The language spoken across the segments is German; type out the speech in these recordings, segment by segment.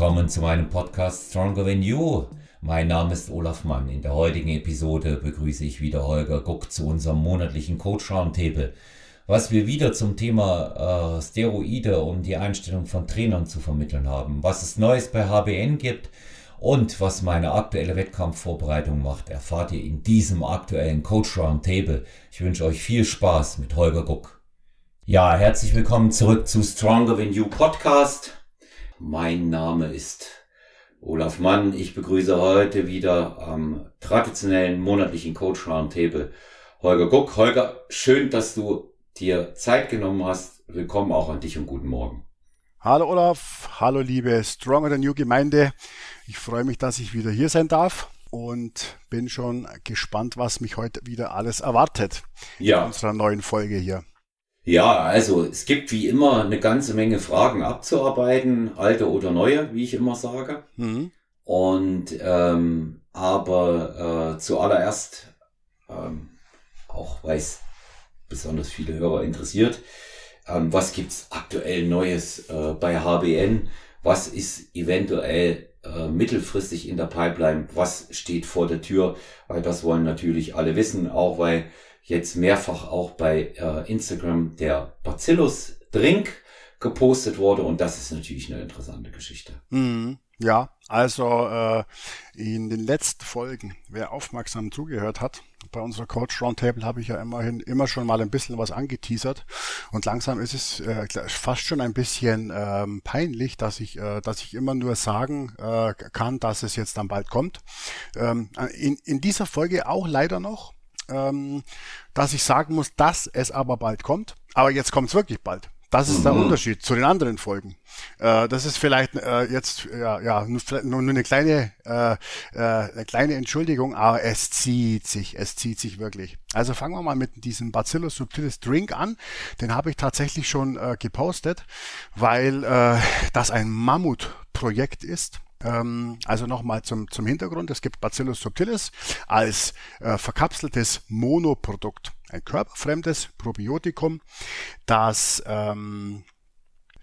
willkommen zu meinem Podcast Stronger Than You. Mein Name ist Olaf Mann. In der heutigen Episode begrüße ich wieder Holger Guck zu unserem monatlichen Coach Roundtable, was wir wieder zum Thema äh, Steroide und die Einstellung von Trainern zu vermitteln haben, was es Neues bei HBN gibt und was meine aktuelle Wettkampfvorbereitung macht, erfahrt ihr in diesem aktuellen Coach Roundtable. Ich wünsche euch viel Spaß mit Holger Guck. Ja, herzlich willkommen zurück zu Stronger Than You Podcast. Mein Name ist Olaf Mann. Ich begrüße heute wieder am traditionellen monatlichen Coach Roundtable Holger Guck. Holger, schön, dass du dir Zeit genommen hast. Willkommen auch an dich und guten Morgen. Hallo Olaf, hallo liebe Stronger Than You Gemeinde. Ich freue mich, dass ich wieder hier sein darf und bin schon gespannt, was mich heute wieder alles erwartet ja. in unserer neuen Folge hier. Ja, also es gibt wie immer eine ganze Menge Fragen abzuarbeiten, alte oder neue, wie ich immer sage. Mhm. Und ähm, aber äh, zuallererst, ähm, auch weil es besonders viele Hörer interessiert, ähm, was gibt's aktuell Neues äh, bei HBN? Was ist eventuell äh, mittelfristig in der Pipeline, was steht vor der Tür, weil das wollen natürlich alle wissen, auch weil jetzt mehrfach auch bei äh, Instagram der Bacillus Drink gepostet wurde und das ist natürlich eine interessante Geschichte. Mhm. Ja, also äh, in den letzten Folgen, wer aufmerksam zugehört hat, bei unserer Coach Roundtable habe ich ja immerhin immer schon mal ein bisschen was angeteasert und langsam ist es äh, fast schon ein bisschen ähm, peinlich, dass ich, äh, dass ich immer nur sagen äh, kann, dass es jetzt dann bald kommt. Ähm, in, in dieser Folge auch leider noch, ähm, dass ich sagen muss, dass es aber bald kommt. Aber jetzt kommt es wirklich bald. Das ist der mhm. Unterschied zu den anderen Folgen. Äh, das ist vielleicht äh, jetzt ja, ja nur, nur eine kleine äh, äh, eine kleine Entschuldigung, aber es zieht sich, es zieht sich wirklich. Also fangen wir mal mit diesem Bacillus subtilis Drink an. Den habe ich tatsächlich schon äh, gepostet, weil äh, das ein Mammutprojekt ist. Ähm, also nochmal zum, zum Hintergrund. Es gibt Bacillus subtilis als äh, verkapseltes Monoprodukt. Ein körperfremdes Probiotikum, das ähm,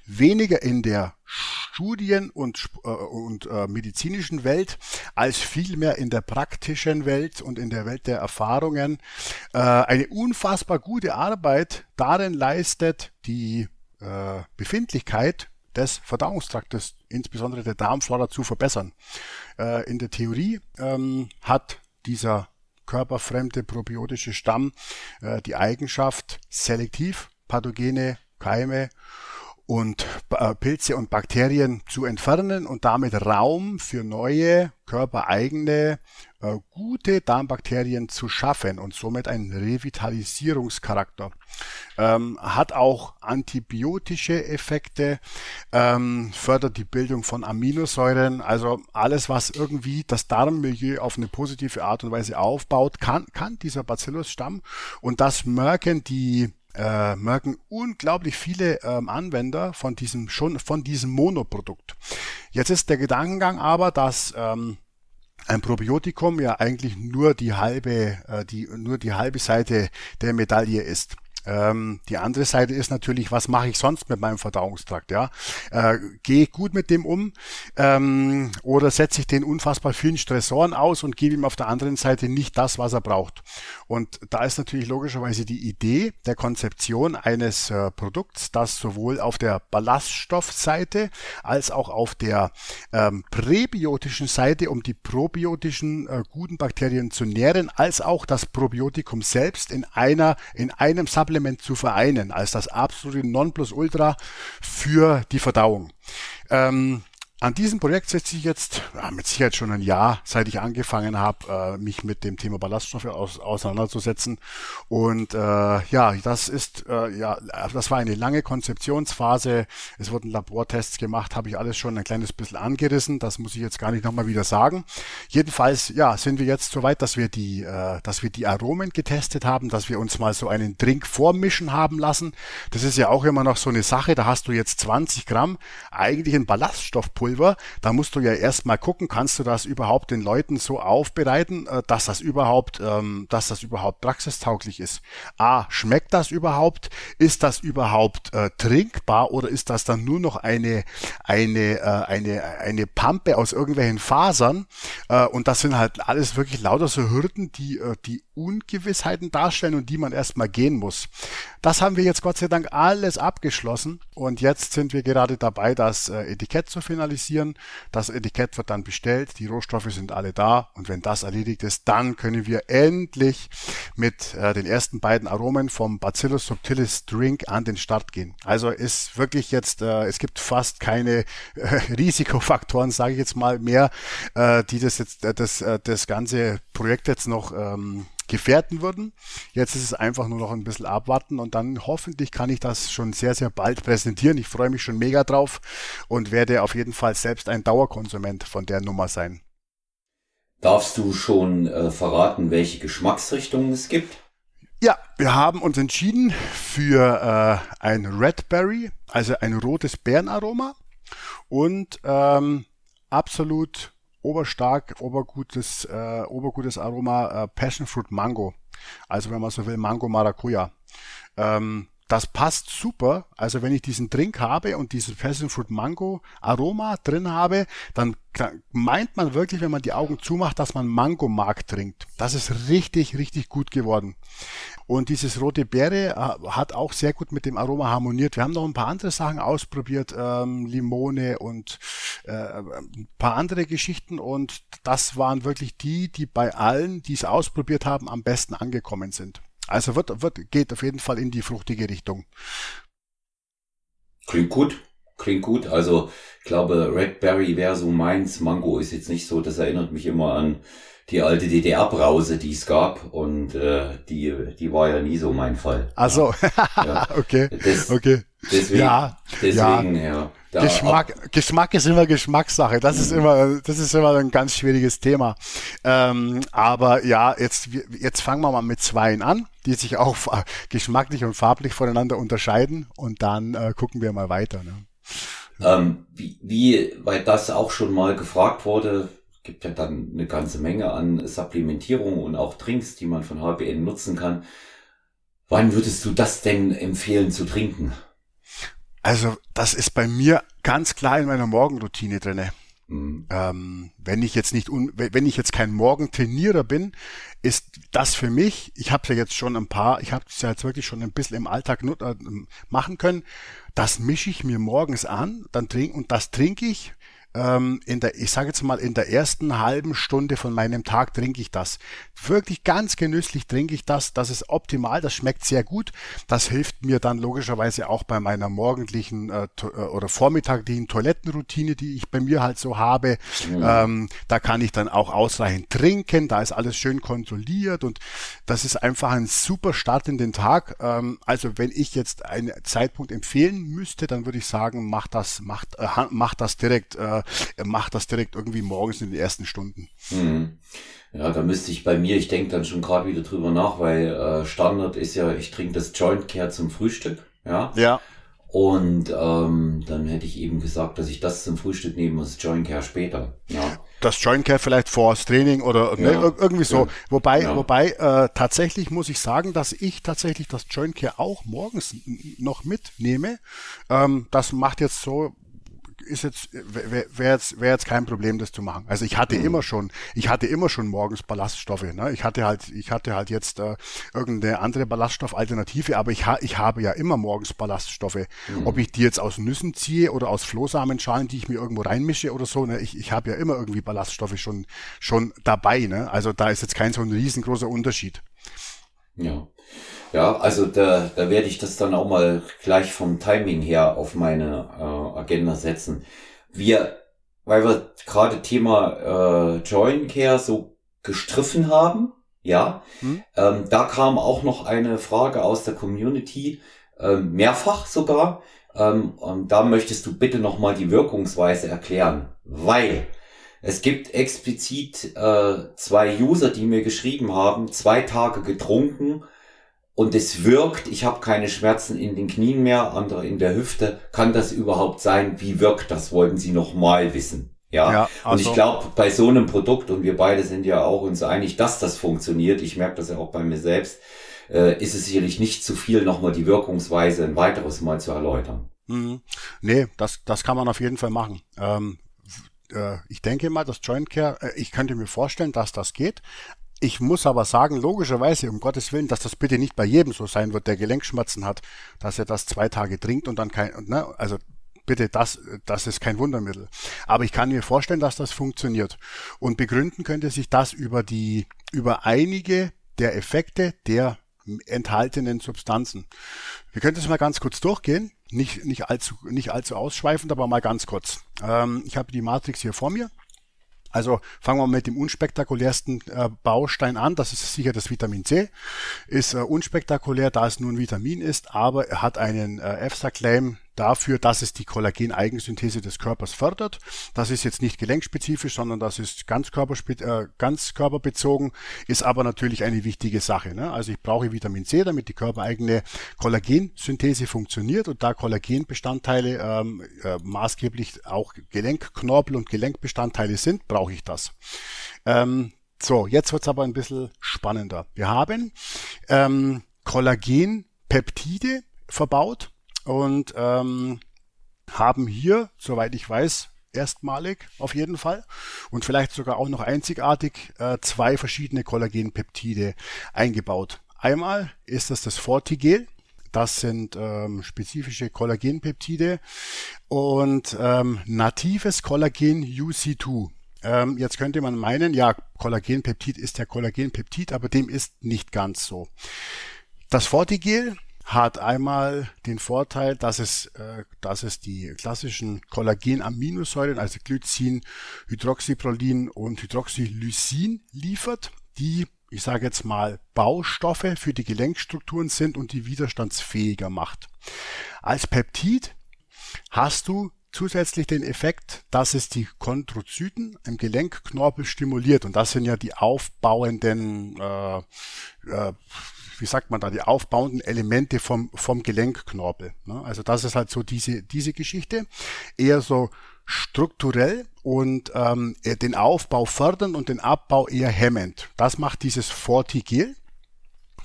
weniger in der Studien- und, äh, und äh, medizinischen Welt als vielmehr in der praktischen Welt und in der Welt der Erfahrungen äh, eine unfassbar gute Arbeit darin leistet, die äh, Befindlichkeit des Verdauungstraktes, insbesondere der Darmflora, zu verbessern. Äh, in der Theorie ähm, hat dieser körperfremde probiotische Stamm äh, die Eigenschaft, selektiv pathogene Keime und äh, Pilze und Bakterien zu entfernen und damit Raum für neue, körpereigene, gute Darmbakterien zu schaffen und somit einen Revitalisierungscharakter. Ähm, hat auch antibiotische Effekte, ähm, fördert die Bildung von Aminosäuren, also alles, was irgendwie das Darmmilieu auf eine positive Art und Weise aufbaut, kann, kann dieser Bacillus-Stamm und das merken die äh, merken unglaublich viele ähm, Anwender von diesem schon von diesem Monoprodukt. Jetzt ist der Gedankengang aber, dass ähm, ein Probiotikum ja eigentlich nur die halbe, äh, die, nur die halbe Seite der Medaille ist. Ähm, die andere Seite ist natürlich, was mache ich sonst mit meinem Verdauungstrakt? Ja, äh, gehe ich gut mit dem um ähm, oder setze ich den unfassbar vielen Stressoren aus und gebe ihm auf der anderen Seite nicht das, was er braucht? Und da ist natürlich logischerweise die Idee der Konzeption eines äh, Produkts, das sowohl auf der Ballaststoffseite als auch auf der ähm, präbiotischen Seite, um die probiotischen äh, guten Bakterien zu nähren, als auch das Probiotikum selbst in einer in einem Supplement Supplement zu vereinen, als das absolute Nonplusultra für die Verdauung. Ähm, an diesem Projekt setze ich jetzt mit Sicherheit schon ein Jahr, seit ich angefangen habe, äh, mich mit dem Thema Ballaststoffe aus, auseinanderzusetzen. Und äh, ja, das ist äh, ja, das war eine lange Konzeptionsphase. Es wurden Labortests gemacht, habe ich alles schon ein kleines bisschen angerissen. Das muss ich jetzt gar nicht nochmal wieder sagen. Jedenfalls, ja, sind wir jetzt so weit, dass wir die, äh, dass wir die Aromen getestet haben, dass wir uns mal so einen Drink vormischen haben lassen. Das ist ja auch immer noch so eine Sache. Da hast du jetzt 20 Gramm eigentlichen Ballaststoffpulver Trinkpulver, da musst du ja erstmal gucken, kannst du das überhaupt den Leuten so aufbereiten, äh, dass das überhaupt, ähm, dass das überhaupt praxistauglich ist. A, schmeckt das überhaupt? Ist das überhaupt äh, trinkbar oder ist das dann nur noch eine, eine, äh, eine, eine Pampe aus irgendwelchen Fasern? Äh, und das sind halt alles wirklich lauter so Hürden, die, äh, die Ungewissheiten darstellen und die man erstmal gehen muss. Das haben wir jetzt Gott sei Dank alles abgeschlossen und jetzt sind wir gerade dabei, das äh, Etikett zu finalisieren. Das Etikett wird dann bestellt, die Rohstoffe sind alle da und wenn das erledigt ist, dann können wir endlich mit äh, den ersten beiden Aromen vom Bacillus subtilis Drink an den Start gehen. Also ist wirklich jetzt, äh, es gibt fast keine Risikofaktoren, sage ich jetzt mal mehr, die das jetzt das das ganze Projekt jetzt noch gefährden würden. Jetzt ist es einfach nur noch ein bisschen abwarten und dann hoffentlich kann ich das schon sehr, sehr bald präsentieren. Ich freue mich schon mega drauf und werde auf jeden Fall selbst ein Dauerkonsument von der Nummer sein. Darfst du schon äh, verraten, welche Geschmacksrichtungen es gibt? Ja, wir haben uns entschieden für äh, ein Red Berry, also ein rotes Bärenaroma und ähm, absolut oberstark, obergutes, äh, obergutes Aroma äh, Passion Fruit Mango. Also wenn man so will, Mango Maracuja. Ähm, das passt super. Also wenn ich diesen Drink habe und dieses Passion Fruit Mango Aroma drin habe, dann meint man wirklich, wenn man die Augen zumacht, dass man Mango Mark trinkt. Das ist richtig, richtig gut geworden. Und dieses rote Beere äh, hat auch sehr gut mit dem Aroma harmoniert. Wir haben noch ein paar andere Sachen ausprobiert, ähm, Limone und äh, ein paar andere Geschichten. Und das waren wirklich die, die bei allen, die es ausprobiert haben, am besten angekommen sind. Also wird, wird, geht auf jeden Fall in die fruchtige Richtung. Klingt gut. Klingt gut. Also, ich glaube, Red Berry wäre so meins. Mango ist jetzt nicht so. Das erinnert mich immer an die alte DDR-Brause, die es gab. Und äh, die, die war ja nie so mein Fall. Ach so. Ja. okay. Das, okay. Deswegen, ja. Deswegen, ja. ja. Geschmack, Geschmack ist immer Geschmackssache. Das ist immer, das ist immer ein ganz schwieriges Thema. Ähm, aber ja, jetzt, jetzt fangen wir mal mit Zweien an, die sich auch geschmacklich und farblich voneinander unterscheiden und dann äh, gucken wir mal weiter. Ne? Ähm, wie, wie, weil das auch schon mal gefragt wurde, gibt ja dann eine ganze Menge an Supplementierung und auch Drinks, die man von HBN nutzen kann. Wann würdest du das denn empfehlen zu trinken? Also das ist bei mir ganz klar in meiner Morgenroutine drinne. Mhm. Ähm, wenn ich jetzt nicht, un wenn ich jetzt kein Morgentrainierer bin, ist das für mich. Ich habe ja jetzt schon ein paar, ich habe es ja jetzt wirklich schon ein bisschen im Alltag äh, machen können. Das mische ich mir morgens an, dann trink und das trinke ich ähm, in der, ich sage jetzt mal, in der ersten halben Stunde von meinem Tag trinke ich das. Wirklich ganz genüsslich trinke ich das. Das ist optimal, das schmeckt sehr gut. Das hilft mir dann logischerweise auch bei meiner morgendlichen äh, äh oder vormittaglichen Toilettenroutine, die ich bei mir halt so habe. Mhm. Ähm, da kann ich dann auch ausreichend trinken, da ist alles schön kontrolliert und das ist einfach ein super Start in den Tag. Ähm, also wenn ich jetzt einen Zeitpunkt empfehlen müsste, dann würde ich sagen, mach das, macht, äh, macht das direkt äh, er macht das direkt irgendwie morgens in den ersten Stunden. Mhm. Ja, da müsste ich bei mir, ich denke dann schon gerade wieder drüber nach, weil äh, Standard ist ja, ich trinke das Joint Care zum Frühstück. Ja. Ja. Und ähm, dann hätte ich eben gesagt, dass ich das zum Frühstück nehme und das Joint Care später. Ja. Das Joint Care vielleicht vor das Training oder ne, ja. ne, irgendwie so. Ja. Wobei, ja. wobei äh, tatsächlich muss ich sagen, dass ich tatsächlich das Joint Care auch morgens noch mitnehme. Ähm, das macht jetzt so ist jetzt, wäre jetzt, wäre jetzt kein Problem, das zu machen. Also ich hatte mhm. immer schon, ich hatte immer schon morgens Ballaststoffe. Ne? Ich hatte halt, ich hatte halt jetzt äh, irgendeine andere Ballaststoffalternative, aber ich, ha, ich habe ja immer morgens Ballaststoffe. Mhm. Ob ich die jetzt aus Nüssen ziehe oder aus Flohsamenschalen, die ich mir irgendwo reinmische oder so, ne? ich, ich habe ja immer irgendwie Ballaststoffe schon, schon dabei. Ne? Also da ist jetzt kein so ein riesengroßer Unterschied. Ja. Ja, also da, da werde ich das dann auch mal gleich vom Timing her auf meine äh, Agenda setzen. Wir, weil wir gerade Thema äh, Join Care so gestriffen haben, ja, hm? ähm, da kam auch noch eine Frage aus der Community, ähm, mehrfach sogar. Ähm, und da möchtest du bitte nochmal die Wirkungsweise erklären, weil es gibt explizit äh, zwei User, die mir geschrieben haben, zwei Tage getrunken und es wirkt, ich habe keine Schmerzen in den Knien mehr, andere in der Hüfte. Kann das überhaupt sein? Wie wirkt das? Wollten Sie noch mal wissen. Ja, ja also und ich also glaube, bei so einem Produkt, und wir beide sind ja auch uns einig, dass das funktioniert, ich merke das ja auch bei mir selbst, äh, ist es sicherlich nicht zu viel, nochmal die Wirkungsweise ein weiteres Mal zu erläutern. Mhm. Nee, das, das kann man auf jeden Fall machen. Ähm, äh, ich denke mal, das Joint Care, äh, ich könnte mir vorstellen, dass das geht. Ich muss aber sagen, logischerweise, um Gottes Willen, dass das bitte nicht bei jedem so sein wird, der Gelenkschmerzen hat, dass er das zwei Tage trinkt und dann kein, ne, also bitte, das, das ist kein Wundermittel. Aber ich kann mir vorstellen, dass das funktioniert. Und begründen könnte sich das über die, über einige der Effekte der enthaltenen Substanzen. Wir können das mal ganz kurz durchgehen. Nicht, nicht allzu, nicht allzu ausschweifend, aber mal ganz kurz. Ähm, ich habe die Matrix hier vor mir. Also fangen wir mit dem unspektakulärsten äh, Baustein an. Das ist sicher das Vitamin C. Ist äh, unspektakulär, da es nur ein Vitamin ist, aber er hat einen äh, EFSA-Claim dafür, dass es die Kollagen-Eigensynthese des Körpers fördert. Das ist jetzt nicht gelenkspezifisch, sondern das ist ganz, äh, ganz körperbezogen, ist aber natürlich eine wichtige Sache. Ne? Also ich brauche Vitamin C, damit die körpereigene Kollagensynthese funktioniert und da Kollagenbestandteile ähm, äh, maßgeblich auch Gelenkknorpel und Gelenkbestandteile sind, brauche ich das. Ähm, so, jetzt wird's aber ein bisschen spannender. Wir haben ähm, Kollagenpeptide verbaut und ähm, haben hier, soweit ich weiß, erstmalig auf jeden Fall und vielleicht sogar auch noch einzigartig äh, zwei verschiedene Kollagenpeptide eingebaut. Einmal ist das das Fortigel. Das sind ähm, spezifische Kollagenpeptide und ähm, natives Kollagen UC2. Ähm, jetzt könnte man meinen, ja, Kollagenpeptid ist der Kollagenpeptid, aber dem ist nicht ganz so. Das Fortigel hat einmal den Vorteil, dass es, äh, dass es die klassischen Kollagenaminosäuren, also Glycin, Hydroxyprolin und Hydroxylysin liefert, die ich sage jetzt mal, Baustoffe für die Gelenkstrukturen sind und die widerstandsfähiger macht. Als Peptid hast du zusätzlich den Effekt, dass es die Chondrozyten im Gelenkknorpel stimuliert. Und das sind ja die aufbauenden äh, äh, wie sagt man da, die aufbauenden Elemente vom, vom Gelenkknorpel. Ne? Also das ist halt so diese, diese Geschichte. Eher so strukturell und ähm, den Aufbau fördern und den Abbau eher hemmend. Das macht dieses Fortigel.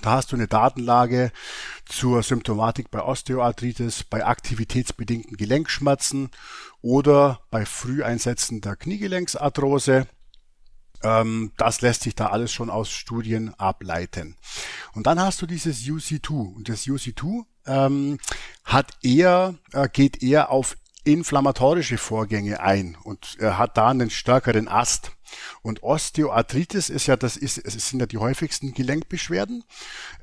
Da hast du eine Datenlage zur Symptomatik bei Osteoarthritis, bei aktivitätsbedingten Gelenkschmerzen oder bei Früheinsätzen der Kniegelenksarthrose das lässt sich da alles schon aus Studien ableiten. Und dann hast du dieses UC2 und das UC2 ähm, hat eher, äh, geht eher auf inflammatorische Vorgänge ein und er hat da einen stärkeren Ast. Und Osteoarthritis ist ja, das ist, es sind ja die häufigsten Gelenkbeschwerden.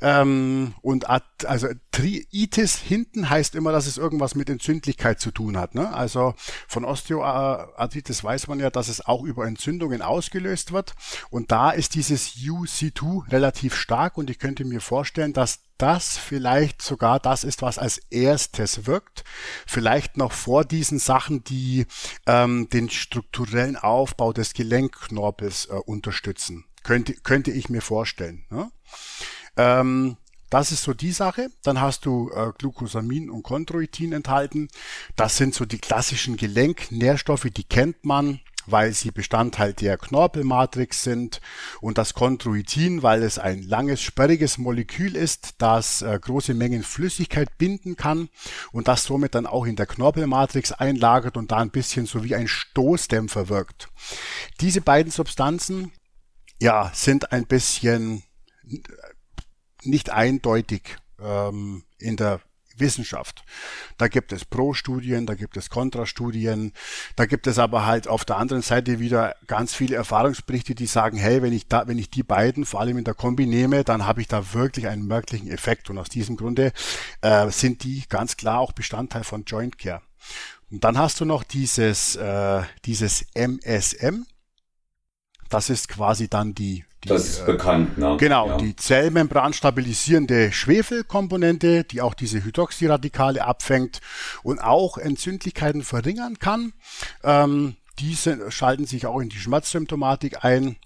Ähm, und also Triitis hinten heißt immer, dass es irgendwas mit Entzündlichkeit zu tun hat. Ne? Also von Osteoarthritis weiß man ja, dass es auch über Entzündungen ausgelöst wird. Und da ist dieses UC2 relativ stark und ich könnte mir vorstellen, dass das vielleicht sogar das ist, was als erstes wirkt. Vielleicht noch vor diesen Sachen, die ähm, den strukturellen Aufbau des Gelenkknorpels äh, unterstützen. Könnte, könnte ich mir vorstellen. Ne? Ähm, das ist so die Sache. Dann hast du äh, Glucosamin und Chondroitin enthalten. Das sind so die klassischen Gelenknährstoffe, die kennt man weil sie Bestandteil der Knorpelmatrix sind und das Chondroitin, weil es ein langes, sperriges Molekül ist, das äh, große Mengen Flüssigkeit binden kann und das somit dann auch in der Knorpelmatrix einlagert und da ein bisschen so wie ein Stoßdämpfer wirkt. Diese beiden Substanzen, ja, sind ein bisschen nicht eindeutig ähm, in der Wissenschaft. Da gibt es Pro-Studien, da gibt es Kontrastudien, da gibt es aber halt auf der anderen Seite wieder ganz viele Erfahrungsberichte, die sagen, hey, wenn ich da, wenn ich die beiden vor allem in der Kombi nehme, dann habe ich da wirklich einen merklichen Effekt. Und aus diesem Grunde äh, sind die ganz klar auch Bestandteil von Joint Care. Und dann hast du noch dieses, äh, dieses MSM. Das ist quasi dann die die, das ist bekannt, ne? Genau, ja. die Zellmembran stabilisierende Schwefelkomponente, die auch diese Hydroxyradikale abfängt und auch Entzündlichkeiten verringern kann. Ähm, diese schalten sich auch in die Schmerzsymptomatik ein.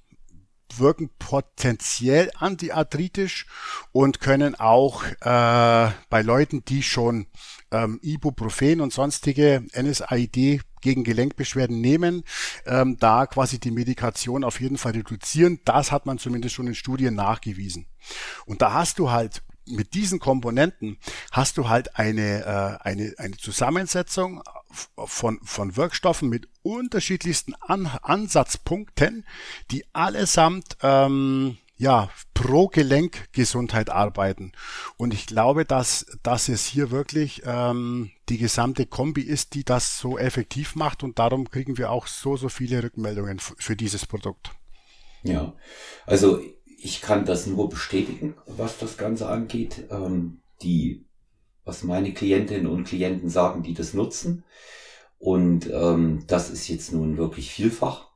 wirken potenziell antiarthritisch und können auch äh, bei Leuten, die schon ähm, Ibuprofen und sonstige NSAID gegen Gelenkbeschwerden nehmen, ähm, da quasi die Medikation auf jeden Fall reduzieren. Das hat man zumindest schon in Studien nachgewiesen. Und da hast du halt mit diesen Komponenten hast du halt eine, äh, eine, eine Zusammensetzung von, von Wirkstoffen mit unterschiedlichsten An Ansatzpunkten, die allesamt ähm, ja, pro Gelenkgesundheit arbeiten. Und ich glaube, dass, dass es hier wirklich ähm, die gesamte Kombi ist, die das so effektiv macht und darum kriegen wir auch so, so viele Rückmeldungen für dieses Produkt. Ja, also ich kann das nur bestätigen, was das Ganze angeht. Ähm, die, was meine Klientinnen und Klienten sagen, die das nutzen. Und ähm, das ist jetzt nun wirklich vielfach.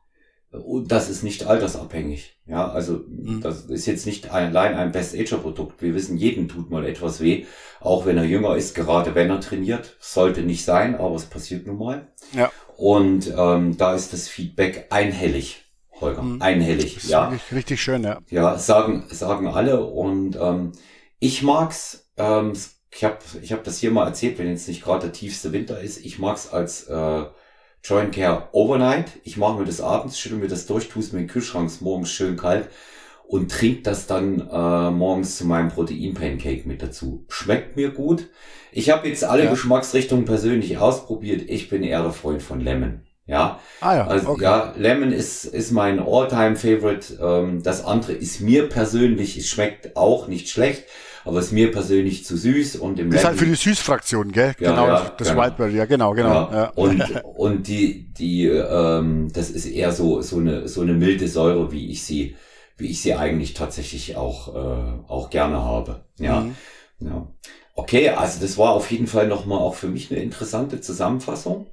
Und das ist nicht altersabhängig. Ja, also mhm. das ist jetzt nicht allein ein Best-Ager-Produkt. Wir wissen, jedem tut mal etwas weh, auch wenn er jünger ist, gerade wenn er trainiert. Sollte nicht sein, aber es passiert nun mal. Ja. Und ähm, da ist das Feedback einhellig. Holger, mhm. einhellig. Das ja, richtig schön, ja. Ja, sagen sagen alle und ähm, ich mag's. Ähm, ich habe ich hab das hier mal erzählt, wenn jetzt nicht gerade der tiefste Winter ist. Ich mag's als äh, Joint Care Overnight. Ich mache mir das abends, schüttel mir das durch, tue es mir in den Kühlschrank, morgens schön kalt und trinke das dann äh, morgens zu meinem Protein-Pancake mit dazu. Schmeckt mir gut. Ich habe jetzt alle ja. Geschmacksrichtungen persönlich ausprobiert. Ich bin eher der Freund von Lemon. Ja, ah, ja. Also, okay. ja, Lemon ist, ist mein All-Time-Favorite. Ähm, das andere ist mir persönlich, es schmeckt auch nicht schlecht aber ist mir persönlich zu süß und im Ist halt für die Süßfraktion, gell? Ja, genau, ja, das genau. Wildberry, ja, genau, genau. Ja. ja. Und, und die, die, ähm, das ist eher so, so eine, so eine milde Säure, wie ich sie, wie ich sie eigentlich tatsächlich auch, äh, auch gerne habe. Ja. Mhm. ja. Okay, also das war auf jeden Fall nochmal auch für mich eine interessante Zusammenfassung.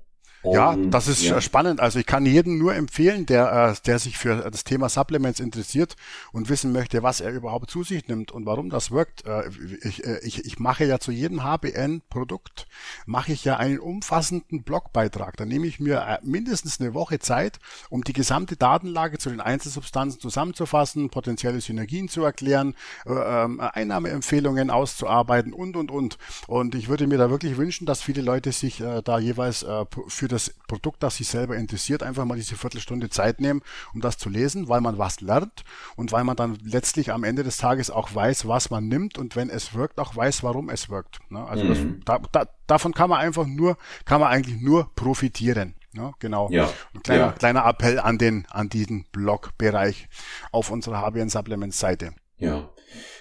Und, ja, das ist ja. spannend. Also ich kann jedem nur empfehlen, der, äh, der sich für das Thema Supplements interessiert und wissen möchte, was er überhaupt zu sich nimmt und warum das wirkt. Äh, ich, äh, ich, ich mache ja zu jedem HBN-Produkt, mache ich ja einen umfassenden Blogbeitrag. Da nehme ich mir mindestens eine Woche Zeit, um die gesamte Datenlage zu den Einzelsubstanzen zusammenzufassen, potenzielle Synergien zu erklären, ähm, Einnahmeempfehlungen auszuarbeiten und, und, und. Und ich würde mir da wirklich wünschen, dass viele Leute sich da jeweils für das Produkt, das Sie selber interessiert, einfach mal diese Viertelstunde Zeit nehmen, um das zu lesen, weil man was lernt und weil man dann letztlich am Ende des Tages auch weiß, was man nimmt und wenn es wirkt, auch weiß, warum es wirkt. Ne? Also mhm. das, da, da, davon kann man einfach nur, kann man eigentlich nur profitieren. Ja, genau. Ja. Ein kleiner, ja. kleiner Appell an den, an diesen Blogbereich auf unserer HBN Supplements Seite. Ja.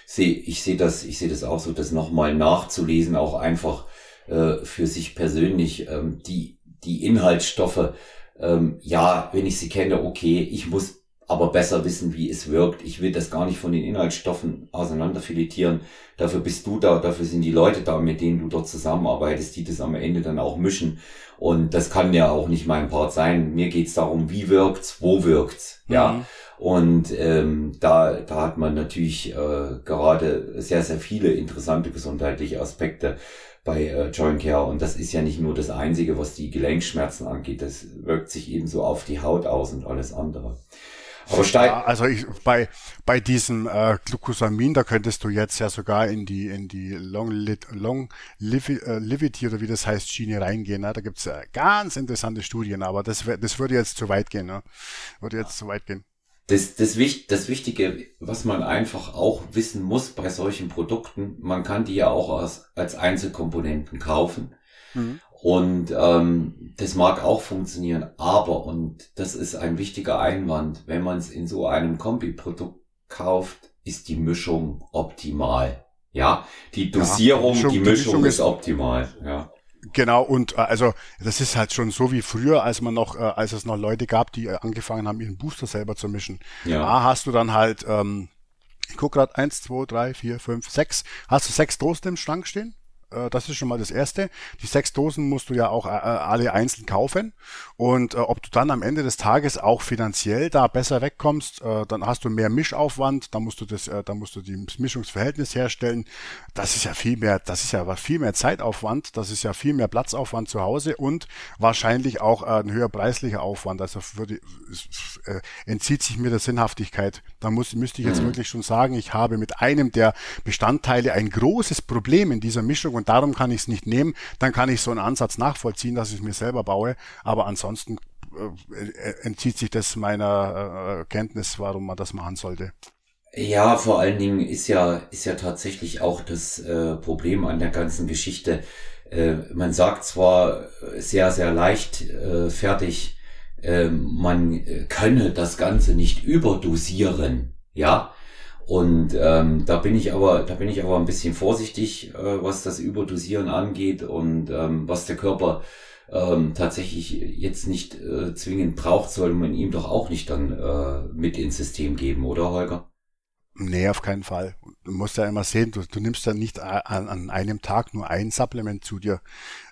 Sehe, ich sehe das, ich sehe das auch so, das nochmal nachzulesen, auch einfach äh, für sich persönlich. Ähm, die, die Inhaltsstoffe, ähm, ja, wenn ich sie kenne, okay, ich muss aber besser wissen, wie es wirkt. Ich will das gar nicht von den Inhaltsstoffen auseinanderfiletieren. Dafür bist du da, dafür sind die Leute da, mit denen du dort zusammenarbeitest, die das am Ende dann auch mischen. Und das kann ja auch nicht mein Part sein. Mir geht's darum, wie wirkt's, wo wirkt's, mhm. ja. Und ähm, da, da hat man natürlich äh, gerade sehr, sehr viele interessante gesundheitliche Aspekte bei äh, Joint Care. Und das ist ja nicht nur das Einzige, was die Gelenkschmerzen angeht. Das wirkt sich ebenso auf die Haut aus und alles andere. Aber steigt. Ja, also ich, bei, bei diesem äh, Glucosamin, da könntest du jetzt ja sogar in die, in die Long, Long Livity oder wie das heißt, Schiene reingehen. Ne? Da gibt's äh, ganz interessante Studien, aber das, das würde jetzt zu weit gehen. Ne? Würde jetzt zu weit gehen das, das, das Wichtige, was man einfach auch wissen muss bei solchen Produkten, man kann die ja auch als, als Einzelkomponenten kaufen. Mhm. Und ähm, das mag auch funktionieren, aber, und das ist ein wichtiger Einwand, wenn man es in so einem Kombiprodukt kauft, ist die Mischung optimal. Ja, die Dosierung, ja, die Mischung, die Mischung, die Mischung ist, ist optimal. Ja. Genau, und äh, also das ist halt schon so wie früher, als man noch, äh, als es noch Leute gab, die äh, angefangen haben, ihren Booster selber zu mischen. Ja. Da hast du dann halt, ähm, ich guck gerade eins, zwei, drei, vier, fünf, sechs. Hast du sechs Dosen im Schrank stehen? Äh, das ist schon mal das Erste. Die sechs Dosen musst du ja auch äh, alle einzeln kaufen. Und äh, ob du dann am Ende des Tages auch finanziell da besser wegkommst, äh, dann hast du mehr Mischaufwand, dann musst du das, äh, dann musst du das Mischungsverhältnis herstellen. Das ist ja viel mehr, das ist ja viel mehr Zeitaufwand, das ist ja viel mehr Platzaufwand zu Hause und wahrscheinlich auch äh, ein höher preislicher Aufwand. Also äh, entzieht sich mir der Sinnhaftigkeit. Da muss, müsste ich jetzt mhm. wirklich schon sagen, ich habe mit einem der Bestandteile ein großes Problem in dieser Mischung und darum kann ich es nicht nehmen. Dann kann ich so einen Ansatz nachvollziehen, dass ich es mir selber baue. Aber ansonsten äh, entzieht sich das meiner äh, Kenntnis, warum man das machen sollte. Ja, vor allen Dingen ist ja, ist ja tatsächlich auch das äh, Problem an der ganzen Geschichte. Äh, man sagt zwar sehr, sehr leicht äh, fertig, äh, man könne das Ganze nicht überdosieren, ja. Und ähm, da bin ich aber, da bin ich aber ein bisschen vorsichtig, äh, was das Überdosieren angeht und ähm, was der Körper ähm, tatsächlich jetzt nicht äh, zwingend braucht, soll man ihm doch auch nicht dann äh, mit ins System geben, oder Holger? Nee, auf keinen Fall. Du musst ja immer sehen, du, du nimmst ja nicht an, an, einem Tag nur ein Supplement zu dir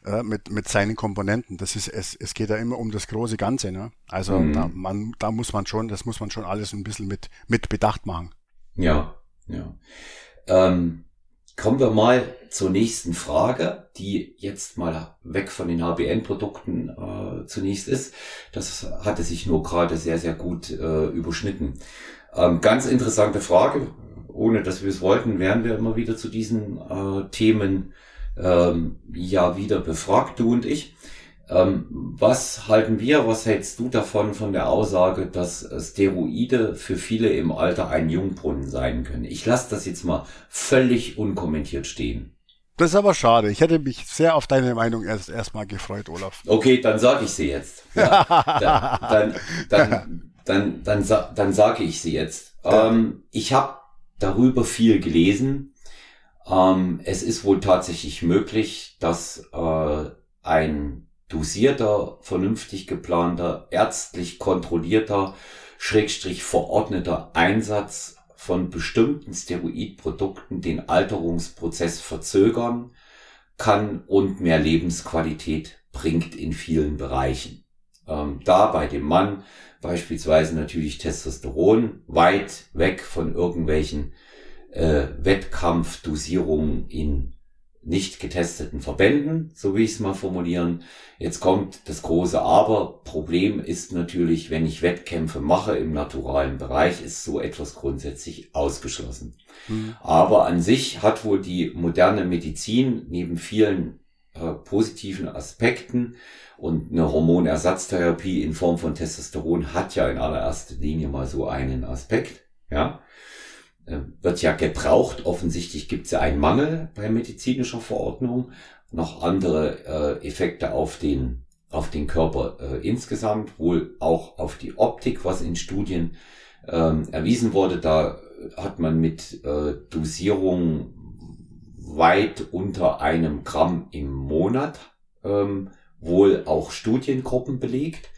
äh, mit, mit seinen Komponenten. Das ist, es, es geht ja immer um das große Ganze. Ne? Also mhm. da, man, da muss man schon, das muss man schon alles ein bisschen mit, mit Bedacht machen. Ja, ja. Ähm, Kommen wir mal zur nächsten Frage, die jetzt mal weg von den HBN-Produkten äh, zunächst ist. Das hatte sich nur gerade sehr, sehr gut äh, überschnitten. Ähm, ganz interessante Frage. Ohne dass wir es wollten, werden wir immer wieder zu diesen äh, Themen ähm, ja wieder befragt, du und ich. Ähm, was halten wir, was hältst du davon von der Aussage, dass Steroide für viele im Alter ein Jungbrunnen sein können? Ich lasse das jetzt mal völlig unkommentiert stehen. Das ist aber schade. Ich hätte mich sehr auf deine Meinung erst erstmal gefreut, Olaf. Okay, dann sage ich sie jetzt. Ja, dann, dann, dann, dann, dann, dann, sage ich sie jetzt. Ähm, ich habe darüber viel gelesen. Ähm, es ist wohl tatsächlich möglich, dass äh, ein dosierter, vernünftig geplanter, ärztlich kontrollierter, schrägstrich verordneter Einsatz von bestimmten Steroidprodukten den Alterungsprozess verzögern kann und mehr Lebensqualität bringt in vielen Bereichen. Ähm, da bei dem Mann beispielsweise natürlich Testosteron weit weg von irgendwelchen äh, Wettkampfdosierungen in nicht getesteten Verbänden, so wie ich es mal formulieren. Jetzt kommt das große Aber. Problem ist natürlich, wenn ich Wettkämpfe mache im naturalen Bereich, ist so etwas grundsätzlich ausgeschlossen. Mhm. Aber an sich hat wohl die moderne Medizin neben vielen äh, positiven Aspekten und eine Hormonersatztherapie in Form von Testosteron hat ja in allererster Linie mal so einen Aspekt, ja wird ja gebraucht. Offensichtlich gibt es ja einen Mangel bei medizinischer Verordnung. Noch andere äh, Effekte auf den, auf den Körper äh, insgesamt, wohl auch auf die Optik, was in Studien ähm, erwiesen wurde. Da hat man mit äh, Dosierung weit unter einem Gramm im Monat ähm, wohl auch Studiengruppen belegt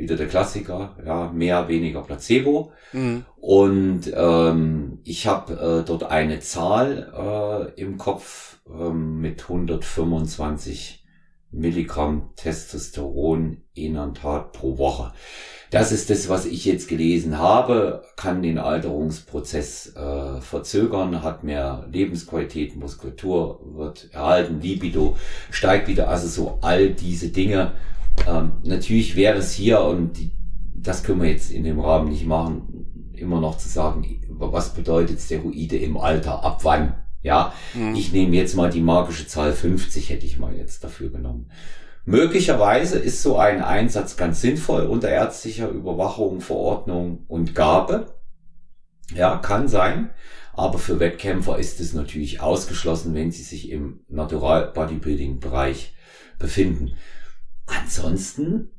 wieder der Klassiker, ja, mehr, weniger Placebo. Mhm. Und ähm, ich habe äh, dort eine Zahl äh, im Kopf ähm, mit 125 Milligramm Testosteron Inantat pro Woche. Das ist das, was ich jetzt gelesen habe, kann den Alterungsprozess äh, verzögern, hat mehr Lebensqualität, Muskulatur wird erhalten, Libido steigt wieder, also so all diese Dinge ähm, natürlich wäre es hier, und die, das können wir jetzt in dem Rahmen nicht machen, immer noch zu sagen, was bedeutet Steroide im Alter, ab wann? Ja, mhm. ich nehme jetzt mal die magische Zahl 50, hätte ich mal jetzt dafür genommen. Möglicherweise ist so ein Einsatz ganz sinnvoll unter ärztlicher Überwachung, Verordnung und Gabe. Ja, kann sein. Aber für Wettkämpfer ist es natürlich ausgeschlossen, wenn sie sich im Natural Bodybuilding Bereich befinden. Ansonsten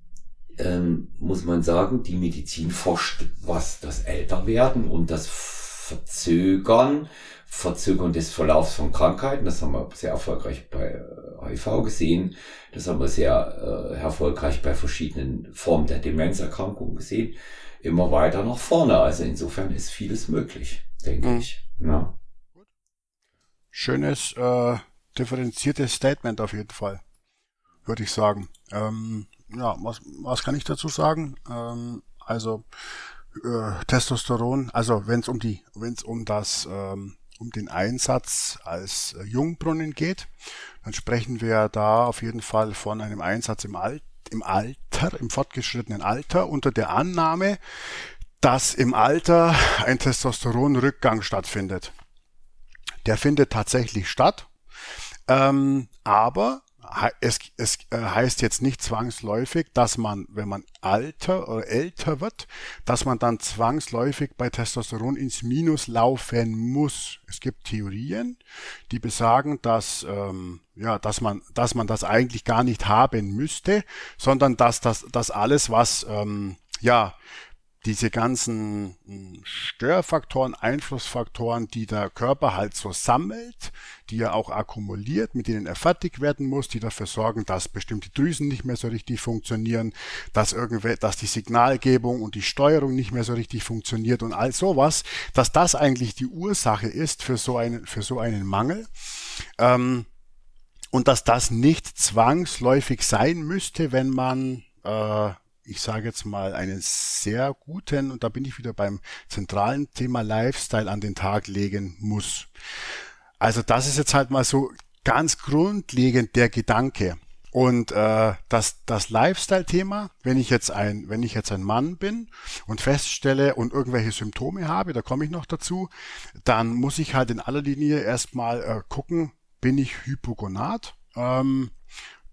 ähm, muss man sagen, die Medizin forscht, was das Älterwerden und das Verzögern, Verzögern des Verlaufs von Krankheiten, das haben wir sehr erfolgreich bei HIV äh, gesehen, das haben wir sehr äh, erfolgreich bei verschiedenen Formen der Demenzerkrankungen gesehen, immer weiter nach vorne. Also insofern ist vieles möglich, denke mhm. ich. Ja. Schönes äh, differenziertes Statement auf jeden Fall, würde ich sagen. Ähm, ja, was, was kann ich dazu sagen? Ähm, also äh, Testosteron, also wenn es um die, wenn es um das ähm, um den Einsatz als äh, Jungbrunnen geht, dann sprechen wir da auf jeden Fall von einem Einsatz im, Al im Alter, im fortgeschrittenen Alter, unter der Annahme, dass im Alter ein Testosteronrückgang stattfindet. Der findet tatsächlich statt, ähm, aber es, es äh, heißt jetzt nicht zwangsläufig, dass man, wenn man alter oder älter wird, dass man dann zwangsläufig bei Testosteron ins Minus laufen muss. Es gibt Theorien, die besagen, dass ähm, ja, dass man, dass man das eigentlich gar nicht haben müsste, sondern dass das, dass alles, was ähm, ja diese ganzen hm, Störfaktoren, Einflussfaktoren, die der Körper halt so sammelt, die er auch akkumuliert, mit denen er fertig werden muss, die dafür sorgen, dass bestimmte Drüsen nicht mehr so richtig funktionieren, dass irgendwelche, dass die Signalgebung und die Steuerung nicht mehr so richtig funktioniert und all sowas, dass das eigentlich die Ursache ist für so einen, für so einen Mangel. Ähm, und dass das nicht zwangsläufig sein müsste, wenn man äh, ich sage jetzt mal, einen sehr guten, und da bin ich wieder beim zentralen Thema Lifestyle an den Tag legen muss. Also das ist jetzt halt mal so ganz grundlegend der Gedanke. Und äh, das, das Lifestyle-Thema, wenn ich jetzt ein, wenn ich jetzt ein Mann bin und feststelle und irgendwelche Symptome habe, da komme ich noch dazu, dann muss ich halt in aller Linie erstmal äh, gucken, bin ich Hypogonat? Ähm,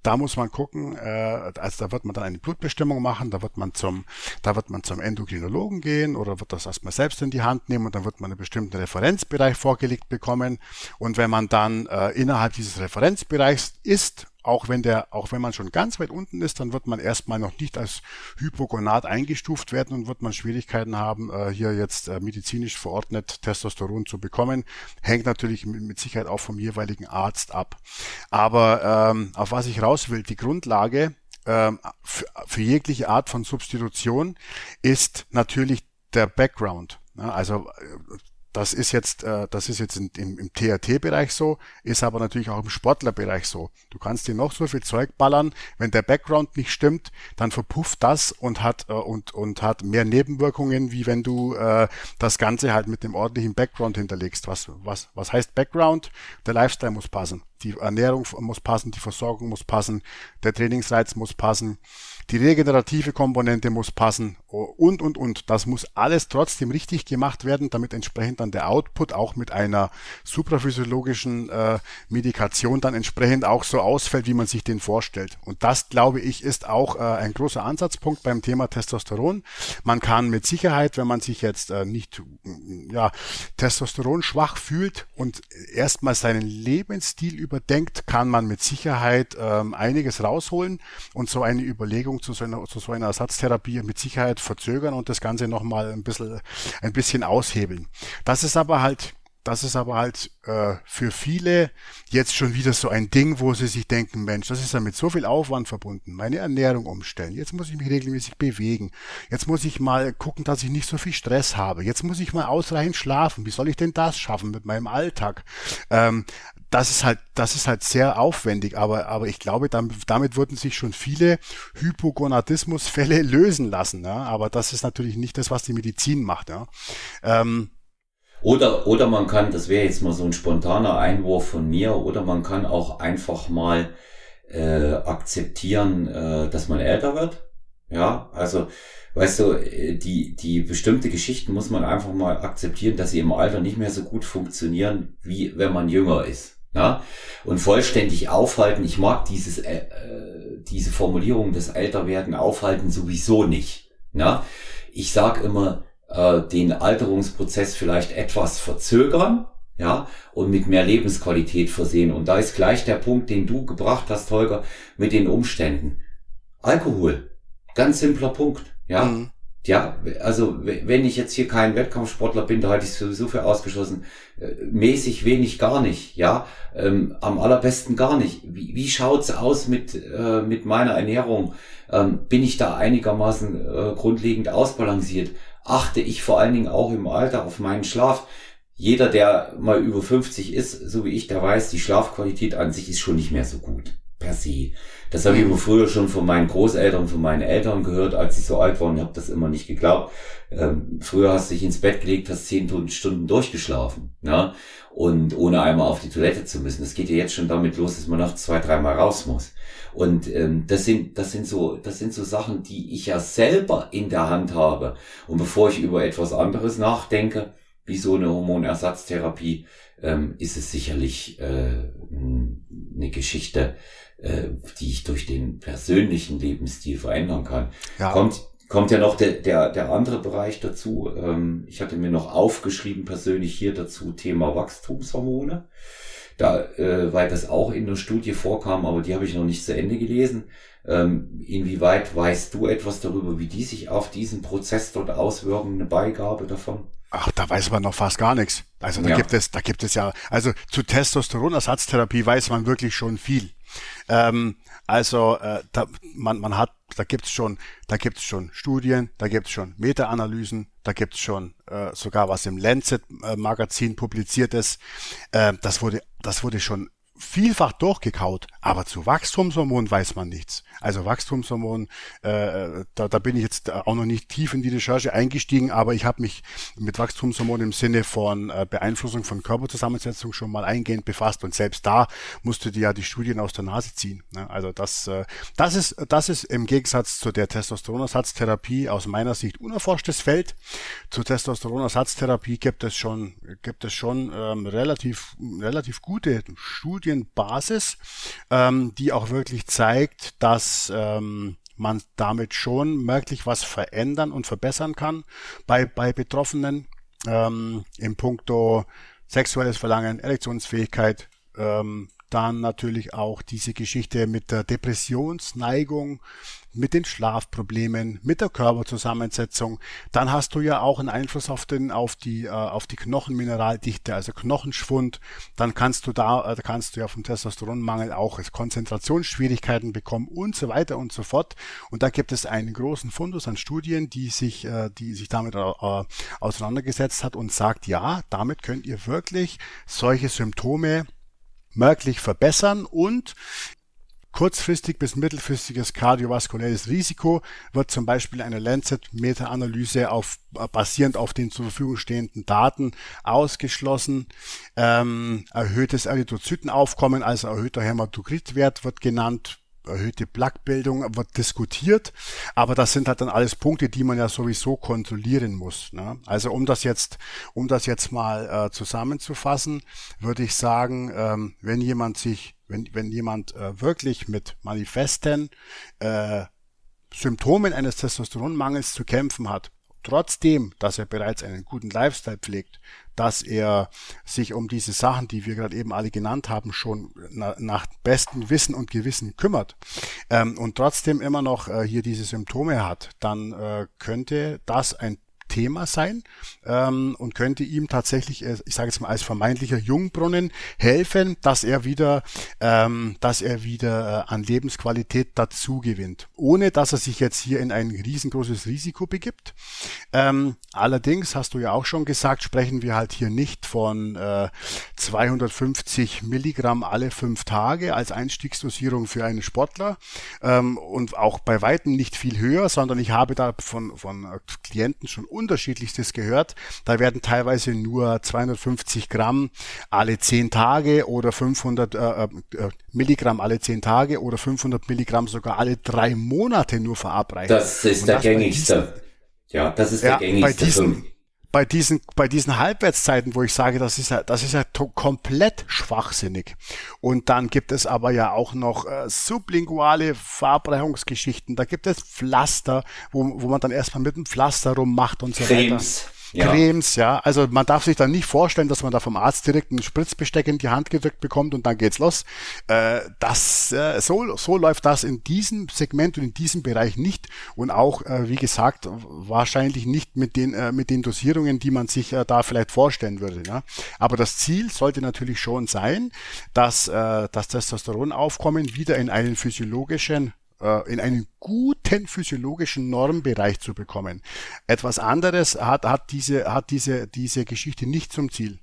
da muss man gucken, äh, also da wird man dann eine Blutbestimmung machen, da wird man zum, da wird man zum Endokrinologen gehen oder wird das erstmal selbst in die Hand nehmen und dann wird man einen bestimmten Referenzbereich vorgelegt bekommen. Und wenn man dann äh, innerhalb dieses Referenzbereichs ist auch wenn der, auch wenn man schon ganz weit unten ist, dann wird man erstmal noch nicht als Hypogonat eingestuft werden und wird man Schwierigkeiten haben, äh, hier jetzt äh, medizinisch verordnet Testosteron zu bekommen. Hängt natürlich mit Sicherheit auch vom jeweiligen Arzt ab. Aber ähm, auf was ich raus will, die Grundlage ähm, für, für jegliche Art von Substitution ist natürlich der Background. Also äh, das ist jetzt, äh, das ist jetzt im, im THT-Bereich so, ist aber natürlich auch im Sportlerbereich so. Du kannst dir noch so viel Zeug ballern, wenn der Background nicht stimmt, dann verpufft das und hat äh, und und hat mehr Nebenwirkungen, wie wenn du äh, das Ganze halt mit dem ordentlichen Background hinterlegst. Was was was heißt Background? Der Lifestyle muss passen, die Ernährung muss passen, die Versorgung muss passen, der Trainingsreiz muss passen die regenerative Komponente muss passen und, und, und. Das muss alles trotzdem richtig gemacht werden, damit entsprechend dann der Output auch mit einer supraphysiologischen äh, Medikation dann entsprechend auch so ausfällt, wie man sich den vorstellt. Und das, glaube ich, ist auch äh, ein großer Ansatzpunkt beim Thema Testosteron. Man kann mit Sicherheit, wenn man sich jetzt äh, nicht ja, Testosteron schwach fühlt und erstmal seinen Lebensstil überdenkt, kann man mit Sicherheit ähm, einiges rausholen und so eine Überlegung Zugang zu so einer, zu so einer Ersatztherapie mit Sicherheit verzögern und das Ganze nochmal ein bisschen, ein bisschen aushebeln. Das ist aber halt das ist aber halt äh, für viele jetzt schon wieder so ein Ding, wo sie sich denken, Mensch, das ist ja mit so viel Aufwand verbunden. Meine Ernährung umstellen. Jetzt muss ich mich regelmäßig bewegen. Jetzt muss ich mal gucken, dass ich nicht so viel Stress habe. Jetzt muss ich mal ausreichend schlafen. Wie soll ich denn das schaffen mit meinem Alltag? Ähm, das ist halt, das ist halt sehr aufwendig, aber, aber ich glaube, damit, damit würden sich schon viele Hypogonatismusfälle lösen lassen. Ja? Aber das ist natürlich nicht das, was die Medizin macht. Ja? Ähm, oder, oder man kann, das wäre jetzt mal so ein spontaner Einwurf von mir, oder man kann auch einfach mal äh, akzeptieren, äh, dass man älter wird. Ja, also weißt du, äh, die, die bestimmte Geschichten muss man einfach mal akzeptieren, dass sie im Alter nicht mehr so gut funktionieren, wie wenn man jünger ist. Ja? Und vollständig aufhalten, ich mag dieses, äh, äh, diese Formulierung des Älterwerden aufhalten sowieso nicht. Ja? Ich sag immer, äh, den Alterungsprozess vielleicht etwas verzögern, ja, und mit mehr Lebensqualität versehen. Und da ist gleich der Punkt, den du gebracht hast, Holger, mit den Umständen. Alkohol. Ganz simpler Punkt, ja. Mhm. Ja, also wenn ich jetzt hier kein Wettkampfsportler bin, da halte ich es sowieso für ausgeschlossen. Äh, mäßig wenig gar nicht, ja. Ähm, am allerbesten gar nicht. Wie, wie schaut's aus mit, äh, mit meiner Ernährung? Ähm, bin ich da einigermaßen äh, grundlegend ausbalanciert? Achte ich vor allen Dingen auch im Alter auf meinen Schlaf? jeder, der mal über 50 ist, so wie ich, der weiß, die Schlafqualität an sich ist schon nicht mehr so gut. Per se. Das habe ich immer früher schon von meinen Großeltern, von meinen Eltern gehört, als sie so alt waren. Ich habe das immer nicht geglaubt. Ähm, früher hast du dich ins Bett gelegt, hast zehn Stunden durchgeschlafen. Ja? Und ohne einmal auf die Toilette zu müssen. Das geht ja jetzt schon damit los, dass man nachts zwei, dreimal raus muss. Und ähm, das sind das sind so das sind so Sachen, die ich ja selber in der Hand habe. Und bevor ich über etwas anderes nachdenke, wie so eine Hormonersatztherapie, ähm, ist es sicherlich äh, eine Geschichte, äh, die ich durch den persönlichen Lebensstil verändern kann. Ja. Kommt kommt ja noch der, der, der andere Bereich dazu. Ähm, ich hatte mir noch aufgeschrieben, persönlich hier dazu, Thema Wachstumshormone. Da, äh, weil das auch in der Studie vorkam, aber die habe ich noch nicht zu Ende gelesen. Ähm, inwieweit weißt du etwas darüber, wie die sich auf diesen Prozess dort auswirken, eine Beigabe davon? Ach, da weiß man noch fast gar nichts. Also da ja. gibt es, da gibt es ja, also zu Testosteronersatztherapie weiß man wirklich schon viel. Ähm, also äh, da, man, man hat, da gibt's schon, da gibt's schon Studien, da gibt's schon Meta-Analysen, da gibt's schon äh, sogar was im Lancet-Magazin publiziertes. Äh, das wurde, das wurde schon vielfach durchgekaut, aber zu Wachstumshormonen weiß man nichts. Also Wachstumshormon, äh, da, da bin ich jetzt auch noch nicht tief in die Recherche eingestiegen, aber ich habe mich mit Wachstumshormonen im Sinne von äh, Beeinflussung von Körperzusammensetzung schon mal eingehend befasst und selbst da musste die ja die Studien aus der Nase ziehen. Ne? Also das, äh, das ist, das ist im Gegensatz zu der Testosteronersatztherapie aus meiner Sicht unerforschtes Feld. Zur Testosteronersatztherapie gibt es schon, gibt es schon ähm, relativ, relativ gute Studien Studienbasis, ähm, die auch wirklich zeigt, dass ähm, man damit schon merklich was verändern und verbessern kann bei, bei Betroffenen ähm, im Punkto sexuelles Verlangen, Erektionsfähigkeit, ähm, dann natürlich auch diese Geschichte mit der Depressionsneigung, mit den Schlafproblemen, mit der Körperzusammensetzung. Dann hast du ja auch einen Einfluss auf den, auf die, äh, auf die Knochenmineraldichte, also Knochenschwund. Dann kannst du da, äh, kannst du ja vom Testosteronmangel auch Konzentrationsschwierigkeiten bekommen und so weiter und so fort. Und da gibt es einen großen Fundus an Studien, die sich, äh, die sich damit äh, auseinandergesetzt hat und sagt, ja, damit könnt ihr wirklich solche Symptome merklich verbessern und Kurzfristig bis mittelfristiges kardiovaskuläres Risiko wird zum Beispiel eine Lancet-Meta-Analyse auf, basierend auf den zur Verfügung stehenden Daten ausgeschlossen. Ähm, erhöhtes Erythrozytenaufkommen, also erhöhter Hämatokritwert wird genannt erhöhte Plaquebildung wird diskutiert, aber das sind halt dann alles Punkte, die man ja sowieso kontrollieren muss. Ne? Also um das jetzt, um das jetzt mal äh, zusammenzufassen, würde ich sagen, ähm, wenn jemand sich, wenn, wenn jemand äh, wirklich mit manifesten äh, Symptomen eines Testosteronmangels zu kämpfen hat, trotzdem, dass er bereits einen guten Lifestyle pflegt, dass er sich um diese Sachen, die wir gerade eben alle genannt haben, schon na, nach bestem Wissen und Gewissen kümmert ähm, und trotzdem immer noch äh, hier diese Symptome hat, dann äh, könnte das ein Thema sein ähm, und könnte ihm tatsächlich, äh, ich sage jetzt mal als vermeintlicher Jungbrunnen helfen, dass er wieder, ähm, dass er wieder äh, an Lebensqualität dazu gewinnt, ohne dass er sich jetzt hier in ein riesengroßes Risiko begibt. Ähm, allerdings hast du ja auch schon gesagt, sprechen wir halt hier nicht von äh, 250 Milligramm alle fünf Tage als Einstiegsdosierung für einen Sportler ähm, und auch bei weitem nicht viel höher, sondern ich habe da von, von Klienten schon unterschiedlichstes gehört. Da werden teilweise nur 250 Gramm alle 10 Tage oder 500 äh, äh, äh, Milligramm alle 10 Tage oder 500 Milligramm sogar alle drei Monate nur verabreicht. Das ist Und der gängigste. ja, das ist der gängigste. Bei diesen, bei diesen, Halbwertszeiten, wo ich sage, das ist ja, das ist ja komplett schwachsinnig. Und dann gibt es aber ja auch noch äh, sublinguale Verabreichungsgeschichten. Da gibt es Pflaster, wo, wo man dann erstmal mit dem Pflaster rummacht und so Cremes. weiter ja. Cremes, ja. Also man darf sich dann nicht vorstellen, dass man da vom Arzt direkt ein Spritzbesteck in die Hand gedrückt bekommt und dann geht's los. Äh, das, äh, so, so läuft das in diesem Segment und in diesem Bereich nicht und auch, äh, wie gesagt, wahrscheinlich nicht mit den, äh, mit den Dosierungen, die man sich äh, da vielleicht vorstellen würde. Ja. Aber das Ziel sollte natürlich schon sein, dass äh, das Testosteronaufkommen wieder in einen physiologischen äh, in einen guten physiologischen Normbereich zu bekommen. Etwas anderes hat, hat diese, hat diese, diese Geschichte nicht zum Ziel.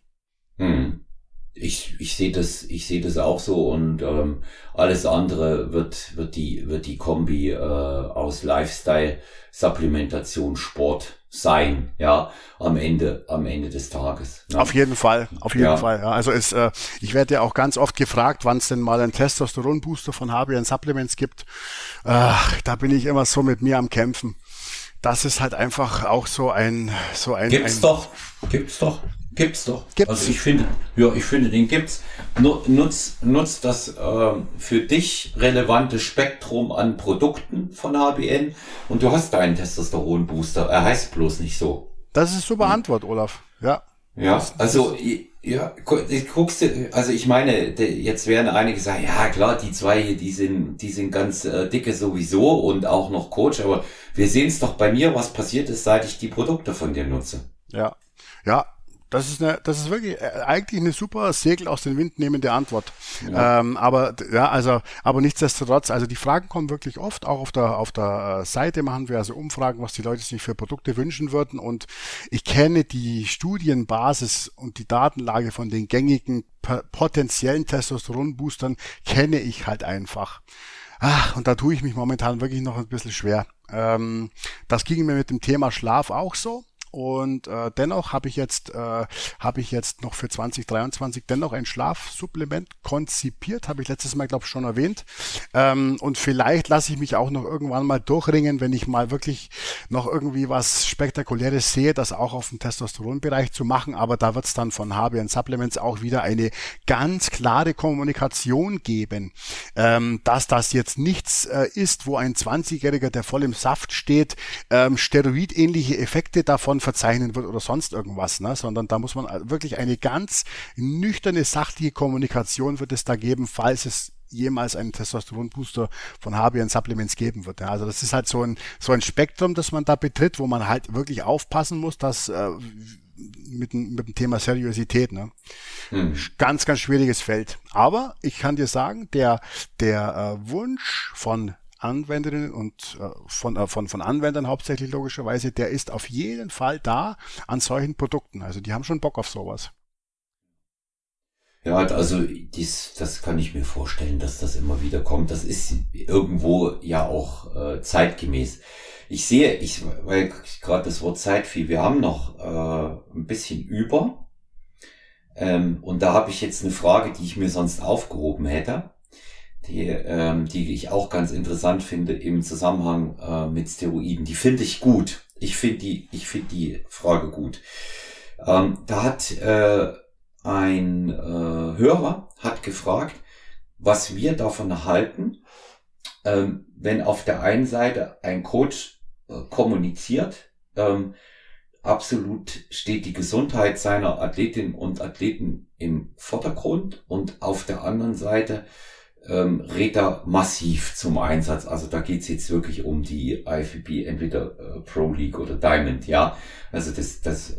Ich, ich sehe das, ich sehe das auch so und ähm, alles andere wird, wird die, wird die Kombi äh, aus Lifestyle, Supplementation, Sport sein, ja, am Ende, am Ende des Tages. Ne? Auf jeden Fall, auf jeden ja. Fall. Ja. Also es, äh, ich werde ja auch ganz oft gefragt, wann es denn mal einen Testosteron-Booster von HBN Supplements gibt. Äh, da bin ich immer so mit mir am Kämpfen. Das ist halt einfach auch so ein, so ein. Gibt's ein, doch, gibt's doch. Gibt's doch. Gibt's. Also ich finde, ja, ich finde, den gibt's. Nutz, nutz das äh, für dich relevante Spektrum an Produkten von HBN und du hast deinen Testosteron-Booster. Er heißt bloß nicht so. Das ist super Antwort, Olaf. Ja. Ja, also ja, guckst du, also ich meine, jetzt werden einige sagen, ja klar, die zwei hier, die sind, die sind ganz äh, dicke sowieso und auch noch Coach, aber wir sehen es doch bei mir, was passiert ist, seit ich die Produkte von dir nutze. Ja, ja, das ist, eine, das ist wirklich äh, eigentlich eine super Segel aus dem Wind nehmende Antwort. Ja. Ähm, aber ja, also, aber nichtsdestotrotz, also die Fragen kommen wirklich oft. Auch auf der auf der äh, Seite machen wir also Umfragen, was die Leute sich für Produkte wünschen würden. Und ich kenne die Studienbasis und die Datenlage von den gängigen potenziellen Testosteronboostern kenne ich halt einfach. Ach, und da tue ich mich momentan wirklich noch ein bisschen schwer. Ähm, das ging mir mit dem Thema Schlaf auch so. Und äh, dennoch habe ich jetzt äh, habe ich jetzt noch für 2023 dennoch ein Schlafsupplement konzipiert, habe ich letztes Mal glaube ich schon erwähnt. Ähm, und vielleicht lasse ich mich auch noch irgendwann mal durchringen, wenn ich mal wirklich noch irgendwie was spektakuläres sehe, das auch auf dem Testosteronbereich zu machen. Aber da wird es dann von HBN Supplements auch wieder eine ganz klare Kommunikation geben, ähm, dass das jetzt nichts äh, ist, wo ein 20-Jähriger, der voll im Saft steht, ähm, steroidähnliche Effekte davon verzeichnen wird oder sonst irgendwas, ne? sondern da muss man wirklich eine ganz nüchterne, sachliche Kommunikation wird es da geben, falls es jemals einen Testosteronbooster von HBN Supplements geben wird. Ja, also das ist halt so ein, so ein Spektrum, das man da betritt, wo man halt wirklich aufpassen muss, dass äh, mit, mit dem Thema Seriosität. Ne? Hm. Ganz, ganz schwieriges Feld. Aber ich kann dir sagen, der, der äh, Wunsch von Anwenderinnen und äh, von, äh, von, von Anwendern hauptsächlich logischerweise, der ist auf jeden Fall da an solchen Produkten. Also die haben schon Bock auf sowas. Ja, also dies, das kann ich mir vorstellen, dass das immer wieder kommt. Das ist irgendwo ja auch äh, zeitgemäß. Ich sehe, ich, weil gerade das Wort Zeit fiel, wir haben noch äh, ein bisschen über. Ähm, und da habe ich jetzt eine Frage, die ich mir sonst aufgehoben hätte die, ähm, die ich auch ganz interessant finde im Zusammenhang äh, mit Steroiden. Die finde ich gut. Ich finde die, ich finde die Frage gut. Ähm, da hat äh, ein äh, Hörer hat gefragt, was wir davon halten, ähm, wenn auf der einen Seite ein Coach äh, kommuniziert, ähm, absolut steht die Gesundheit seiner Athletinnen und Athleten im Vordergrund und auf der anderen Seite ähm, Räder massiv zum Einsatz. Also da geht's jetzt wirklich um die IFBB, entweder äh, Pro League oder Diamond, ja. Also das, das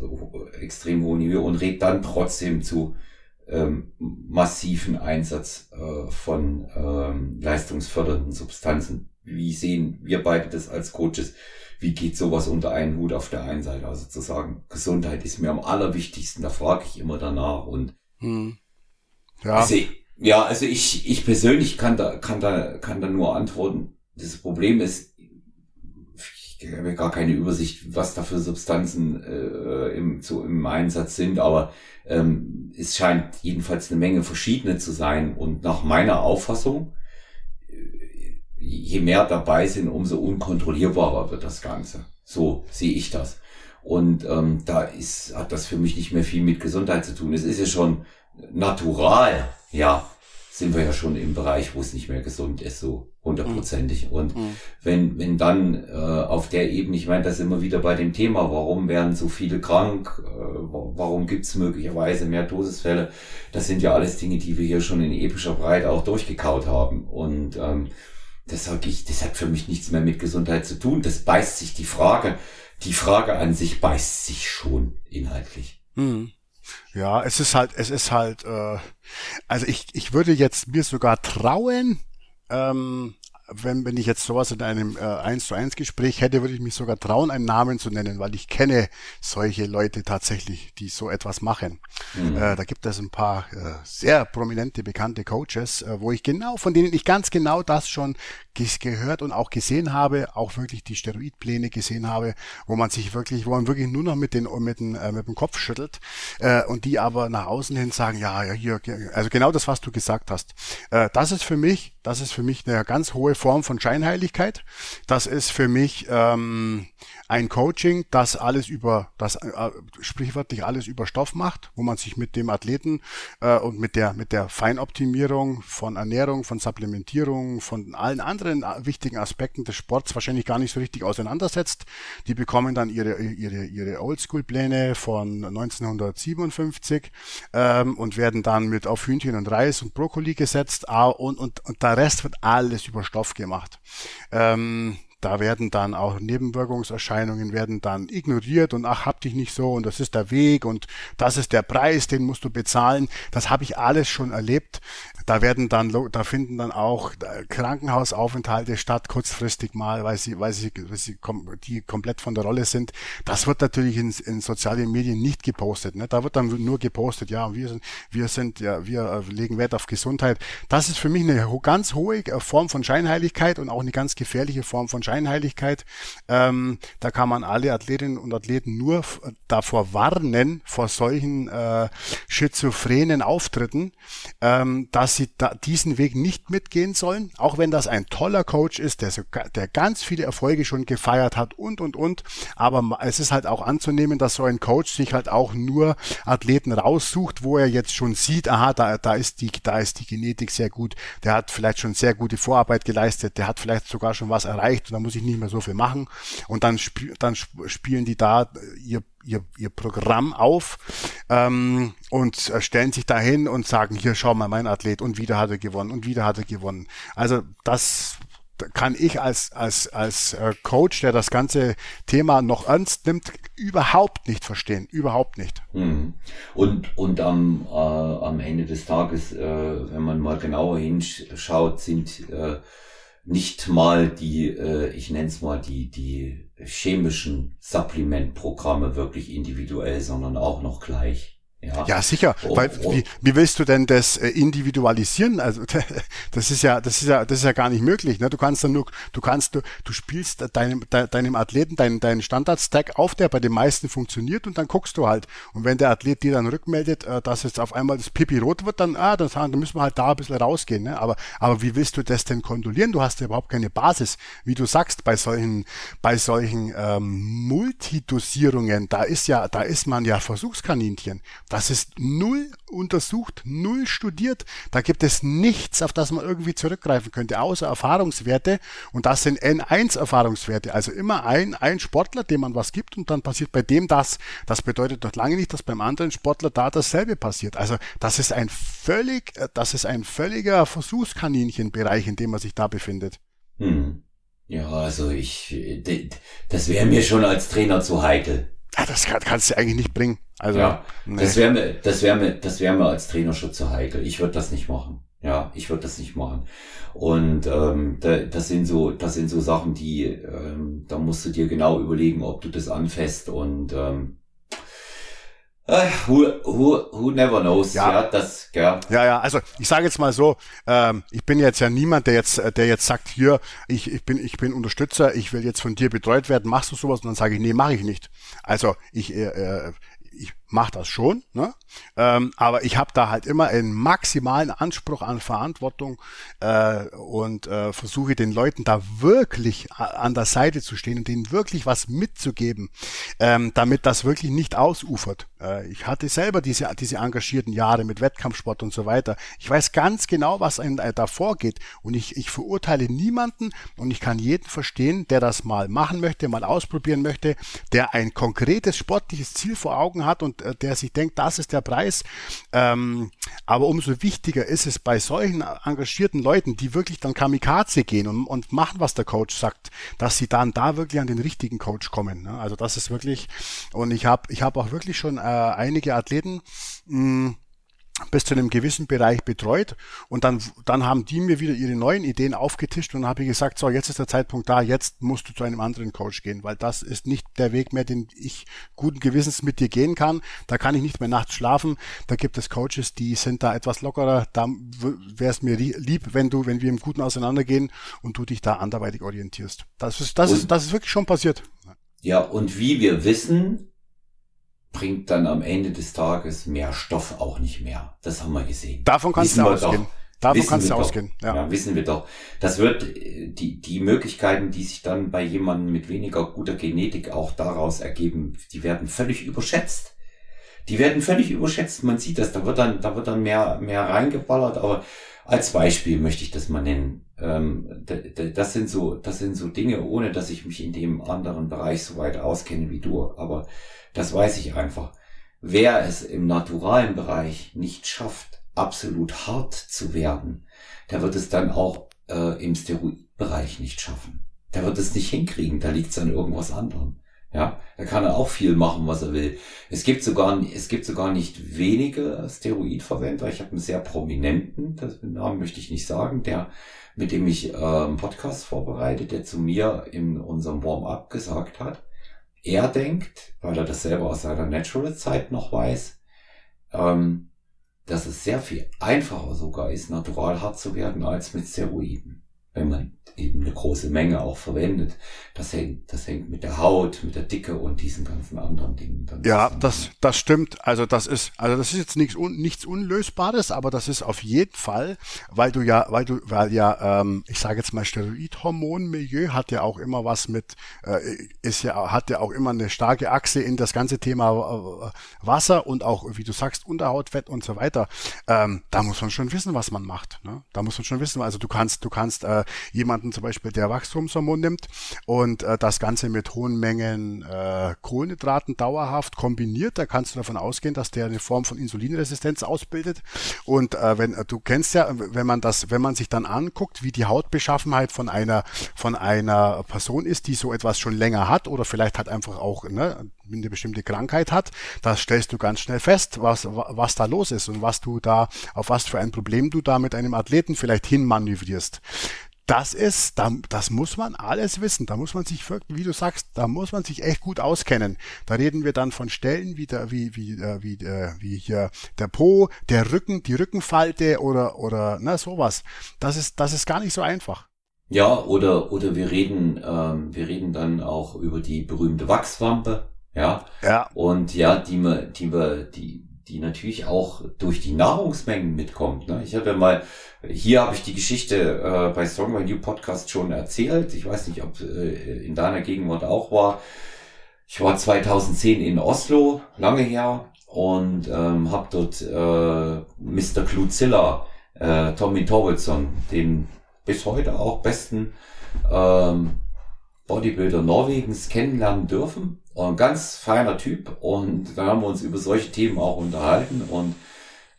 extrem hohe Niveau und rät dann trotzdem zu ähm, massiven Einsatz äh, von ähm, leistungsfördernden Substanzen. Wie sehen wir beide das als Coaches? Wie geht sowas unter einen Hut auf der einen Seite? Also zu sagen, Gesundheit ist mir am allerwichtigsten, da frage ich immer danach und hm. ja. Also, ja, also ich, ich persönlich kann da, kann da, kann da nur antworten. Das Problem ist, ich habe gar keine Übersicht, was da für Substanzen äh, im, so im Einsatz sind, aber ähm, es scheint jedenfalls eine Menge verschiedene zu sein. Und nach meiner Auffassung, äh, je mehr dabei sind, umso unkontrollierbarer wird das Ganze. So sehe ich das. Und ähm, da ist, hat das für mich nicht mehr viel mit Gesundheit zu tun. Es ist ja schon natural, ja, sind wir ja schon im Bereich, wo es nicht mehr gesund ist, so hundertprozentig. Mhm. Und mhm. wenn, wenn dann äh, auf der Ebene, ich meine, das immer wieder bei dem Thema, warum werden so viele krank, äh, warum gibt es möglicherweise mehr Dosisfälle, das sind ja alles Dinge, die wir hier schon in epischer Breite auch durchgekaut haben. Und ähm, das sage ich, das hat für mich nichts mehr mit Gesundheit zu tun. Das beißt sich die Frage, die Frage an sich beißt sich schon inhaltlich. Mhm. Ja, es ist halt, es ist halt, äh, also ich, ich würde jetzt mir sogar trauen, ähm, wenn, wenn ich jetzt sowas in einem äh, 1 zu 1 Gespräch hätte, würde ich mich sogar trauen, einen Namen zu nennen, weil ich kenne solche Leute tatsächlich, die so etwas machen. Mhm. Äh, da gibt es ein paar äh, sehr prominente, bekannte Coaches, äh, wo ich genau, von denen ich ganz genau das schon gehört und auch gesehen habe, auch wirklich die Steroidpläne gesehen habe, wo man sich wirklich, wo man wirklich nur noch mit den mit dem, äh, mit dem Kopf schüttelt äh, und die aber nach außen hin sagen, ja, ja, hier, also genau das, was du gesagt hast. Äh, das ist für mich, das ist für mich eine ganz hohe Form von Scheinheiligkeit. Das ist für mich ähm, ein Coaching, das alles über, das äh, sprichwörtlich alles über Stoff macht, wo man sich mit dem Athleten äh, und mit der mit der Feinoptimierung von Ernährung, von Supplementierung, von allen anderen äh, wichtigen Aspekten des Sports wahrscheinlich gar nicht so richtig auseinandersetzt. Die bekommen dann ihre ihre ihre Oldschool-Pläne von 1957 ähm, und werden dann mit auf Hühnchen und Reis und Brokkoli gesetzt und, und, und Rest wird alles über Stoff gemacht. Ähm, da werden dann auch Nebenwirkungserscheinungen werden dann ignoriert und ach, hab dich nicht so und das ist der Weg und das ist der Preis, den musst du bezahlen. Das habe ich alles schon erlebt. Da werden dann, da finden dann auch äh, Krankenhausaufenthalte statt, kurzfristig mal, weil sie, weil sie, weil sie die komplett von der Rolle sind. Das wird natürlich in, in sozialen Medien nicht gepostet. Ne? Da wird dann nur gepostet, ja, wir sind, wir sind, ja, wir äh, legen Wert auf Gesundheit. Das ist für mich eine ganz hohe äh, Form von Scheinheiligkeit und auch eine ganz gefährliche Form von Scheinheiligkeit. Ähm, da kann man alle Athletinnen und Athleten nur davor warnen, vor solchen äh, schizophrenen Auftritten, ähm, dass sie diesen Weg nicht mitgehen sollen, auch wenn das ein toller Coach ist, der, so, der ganz viele Erfolge schon gefeiert hat und, und, und. Aber es ist halt auch anzunehmen, dass so ein Coach sich halt auch nur Athleten raussucht, wo er jetzt schon sieht, aha, da, da ist die, da ist die Genetik sehr gut, der hat vielleicht schon sehr gute Vorarbeit geleistet, der hat vielleicht sogar schon was erreicht und da muss ich nicht mehr so viel machen. Und dann, sp dann spielen die da ihr ihr, ihr Programm auf ähm, und äh, stellen sich dahin und sagen, hier schau mal, mein Athlet und wieder hat er gewonnen und wieder hat er gewonnen. Also das kann ich als, als, als äh, Coach, der das ganze Thema noch ernst nimmt, überhaupt nicht verstehen. Überhaupt nicht. Hm. Und, und am, äh, am Ende des Tages, äh, wenn man mal genauer hinschaut, sind äh, nicht mal die, äh, ich nenne es mal die, die chemischen Supplementprogramme wirklich individuell, sondern auch noch gleich. Ja, ja sicher. Oh, Weil, oh. Wie, wie willst du denn das äh, individualisieren? Also das ist ja, das ist ja, das ist ja gar nicht möglich. Ne? Du kannst dann nur, du kannst, du, du spielst deinem, de, deinem Athleten deinen, deinen Standard-Stack auf, der bei den meisten funktioniert, und dann guckst du halt. Und wenn der Athlet dir dann rückmeldet, äh, dass jetzt auf einmal das Pipi rot wird, dann, ah, dann, dann müssen wir halt da ein bisschen rausgehen. Ne? Aber, aber wie willst du das denn kontrollieren? Du hast ja überhaupt keine Basis, wie du sagst, bei solchen, bei solchen ähm, Multidosierungen. Da ist ja, da ist man ja Versuchskaninchen. Das ist null untersucht, null studiert. Da gibt es nichts, auf das man irgendwie zurückgreifen könnte, außer Erfahrungswerte. Und das sind N1-Erfahrungswerte. Also immer ein, ein Sportler, dem man was gibt und dann passiert bei dem das. Das bedeutet doch lange nicht, dass beim anderen Sportler da dasselbe passiert. Also das ist ein völlig, das ist ein völliger Versuchskaninchenbereich, in dem man sich da befindet. Hm. Ja, also ich, das wäre mir schon als Trainer zu heikel. Ja, das kann, kannst du eigentlich nicht bringen. Also, ja, nee. das wäre mir, das wäre mir, das wäre mir als Trainer schon zu heikel. Ich würde das nicht machen. Ja, ich würde das nicht machen. Und ähm, da, das sind so, das sind so Sachen, die, ähm, da musst du dir genau überlegen, ob du das anfasst und ähm, äh, who, who, who never knows, ja, ja das, ja. Ja, ja, also ich sage jetzt mal so, ähm, ich bin jetzt ja niemand, der jetzt, der jetzt sagt, hier, ich, ich bin, ich bin Unterstützer, ich will jetzt von dir betreut werden, machst du sowas? Und dann sage ich, nee, mache ich nicht. Also ich, äh, äh ich mache das schon, ne? Ähm, aber ich habe da halt immer einen maximalen Anspruch an Verantwortung äh, und äh, versuche den Leuten da wirklich an der Seite zu stehen und denen wirklich was mitzugeben, ähm, damit das wirklich nicht ausufert. Äh, ich hatte selber diese, diese engagierten Jahre mit Wettkampfsport und so weiter. Ich weiß ganz genau, was einem da vorgeht und ich, ich verurteile niemanden und ich kann jeden verstehen, der das mal machen möchte, mal ausprobieren möchte, der ein konkretes sportliches Ziel vor Augen hat und äh, der sich denkt, das ist der Preis. Ähm, aber umso wichtiger ist es bei solchen engagierten Leuten, die wirklich dann Kamikaze gehen und, und machen, was der Coach sagt, dass sie dann da wirklich an den richtigen Coach kommen. Ne? Also das ist wirklich, und ich habe ich hab auch wirklich schon äh, einige Athleten, mh, bis zu einem gewissen Bereich betreut und dann, dann haben die mir wieder ihre neuen Ideen aufgetischt und dann habe ich gesagt, so, jetzt ist der Zeitpunkt da, jetzt musst du zu einem anderen Coach gehen, weil das ist nicht der Weg mehr, den ich guten Gewissens mit dir gehen kann. Da kann ich nicht mehr nachts schlafen. Da gibt es Coaches, die sind da etwas lockerer. Da wäre es mir lieb, wenn du, wenn wir im Guten auseinandergehen und du dich da anderweitig orientierst. Das ist, das ist, das ist wirklich schon passiert. Ja, und wie wir wissen, bringt dann am Ende des Tages mehr Stoff auch nicht mehr. Das haben wir gesehen. Davon kannst wissen du ausgehen. Doch, Davon kannst du ausgehen. Ja. ja, wissen wir doch. Das wird die, die Möglichkeiten, die sich dann bei jemandem mit weniger guter Genetik auch daraus ergeben, die werden völlig überschätzt. Die werden völlig überschätzt. Man sieht das. Da wird dann, da wird dann mehr, mehr reingeballert. Aber als Beispiel möchte ich das mal nennen. Ähm, das sind so, das sind so Dinge, ohne dass ich mich in dem anderen Bereich so weit auskenne wie du. Aber das weiß ich einfach. Wer es im naturalen Bereich nicht schafft, absolut hart zu werden, der wird es dann auch äh, im Steroidbereich nicht schaffen. Der wird es nicht hinkriegen, da liegt es an irgendwas anderem. Ja, da kann er auch viel machen, was er will. Es gibt sogar, es gibt sogar nicht wenige Steroidverwender. Ich habe einen sehr prominenten, das Namen möchte ich nicht sagen, der, mit dem ich äh, einen Podcast vorbereitet, der zu mir in unserem Warm-up gesagt hat, er denkt, weil er das selber aus seiner Natural-Zeit noch weiß, ähm, dass es sehr viel einfacher sogar ist, natural hart zu werden als mit Steroiden, wenn man eben eine große Menge auch verwendet. Das hängt, das hängt mit der Haut, mit der Dicke und diesen ganzen anderen Dingen. Dann ja, das, das stimmt. Also das ist, also das ist jetzt nichts, un, nichts Unlösbares, aber das ist auf jeden Fall, weil du ja, weil du, weil ja, ähm, ich sage jetzt mal Steroidhormonmilieu hat ja auch immer was mit, äh, ist ja, hat ja auch immer eine starke Achse in das ganze Thema äh, Wasser und auch, wie du sagst, Unterhautfett und so weiter. Ähm, da muss man schon wissen, was man macht. Ne? Da muss man schon wissen, also du kannst, du kannst äh, jemanden jemanden zum Beispiel, der Wachstumshormon nimmt und äh, das Ganze mit hohen Mengen äh, Kohlenhydraten dauerhaft kombiniert, da kannst du davon ausgehen, dass der eine Form von Insulinresistenz ausbildet. Und äh, wenn äh, du kennst ja, wenn man das, wenn man sich dann anguckt, wie die Hautbeschaffenheit von einer von einer Person ist, die so etwas schon länger hat oder vielleicht hat einfach auch ne, eine bestimmte Krankheit hat, da stellst du ganz schnell fest, was, was da los ist und was du da, auf was für ein Problem du da mit einem Athleten vielleicht hinmanövrierst das ist, da, das muss man alles wissen. Da muss man sich wirklich, wie du sagst, da muss man sich echt gut auskennen. Da reden wir dann von Stellen wie der, wie, wie, äh, wie, äh, wie hier der Po, der Rücken, die Rückenfalte oder, oder, na, sowas. Das ist, das ist gar nicht so einfach. Ja, oder, oder wir reden, ähm, wir reden dann auch über die berühmte Wachswampe. Ja. Ja. Und ja, die wir, die wir, die, die natürlich auch durch die Nahrungsmengen mitkommt. Ne? Ich ja mal, hier habe ich die Geschichte äh, bei Strong by You Podcast schon erzählt. Ich weiß nicht, ob äh, in deiner Gegenwart auch war. Ich war 2010 in Oslo, lange her, und ähm, habe dort äh, Mr. Kluzilla, äh, Tommy Torvaldsson, den bis heute auch besten ähm, Bodybuilder Norwegens kennenlernen dürfen. Ein ganz feiner Typ und da haben wir uns über solche Themen auch unterhalten und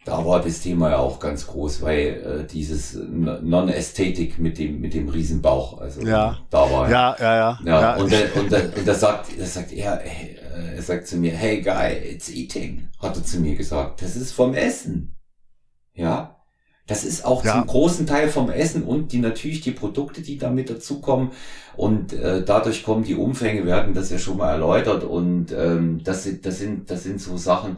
da war das Thema ja auch ganz groß, weil äh, dieses Non-Ästhetik mit dem mit dem Riesenbauch, also ja. da war ja ja ja, ja, ja. und der, und, der, und da sagt da sagt er hey, äh, er sagt zu mir hey guy it's eating hat er zu mir gesagt das ist vom Essen ja das ist auch ja. zum großen Teil vom Essen und die natürlich die Produkte, die damit dazukommen. Und äh, dadurch kommen die Umfänge, wir hatten das ja schon mal erläutert. Und ähm, das sind, das sind, das sind so Sachen,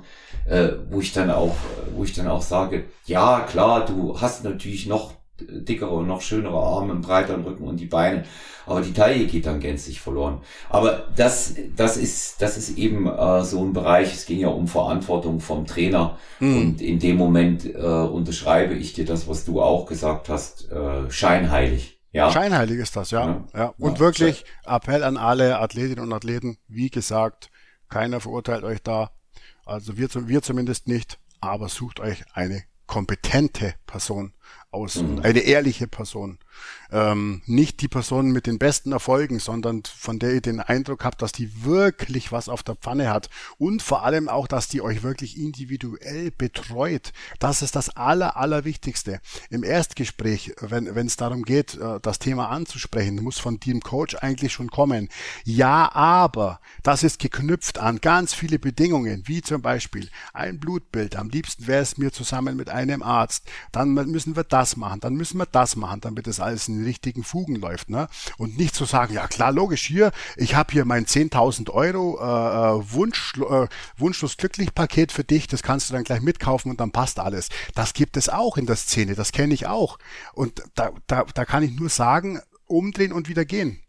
äh, wo ich dann auch, wo ich dann auch sage, ja klar, du hast natürlich noch dickere und noch schönere Arme, einen breiteren Rücken und die Beine. Aber die Taille geht dann gänzlich verloren. Aber das, das ist, das ist eben äh, so ein Bereich. Es ging ja um Verantwortung vom Trainer. Mhm. Und in dem Moment äh, unterschreibe ich dir das, was du auch gesagt hast, äh, scheinheilig. Ja. Scheinheilig ist das, ja. ja. ja. Und ja. wirklich Appell an alle Athletinnen und Athleten. Wie gesagt, keiner verurteilt euch da. Also wir, wir zumindest nicht. Aber sucht euch eine kompetente Person aus, mhm. eine ehrliche Person. Ähm, nicht die Person mit den besten Erfolgen, sondern von der ihr den Eindruck habt, dass die wirklich was auf der Pfanne hat und vor allem auch, dass die euch wirklich individuell betreut. Das ist das Aller, Allerwichtigste. Im Erstgespräch, wenn es darum geht, äh, das Thema anzusprechen, muss von dem Coach eigentlich schon kommen. Ja, aber das ist geknüpft an ganz viele Bedingungen, wie zum Beispiel ein Blutbild. Am liebsten wäre es mir zusammen mit einem Arzt. Dann müssen wir das machen, dann müssen wir das machen, damit es alles in den richtigen Fugen läuft. Ne? Und nicht zu sagen, ja klar, logisch, hier, ich habe hier mein 10.000 Euro äh, äh, Wunsch, äh, Wunschlos glücklich Paket für dich, das kannst du dann gleich mitkaufen und dann passt alles. Das gibt es auch in der Szene, das kenne ich auch. Und da, da, da kann ich nur sagen, umdrehen und wieder gehen.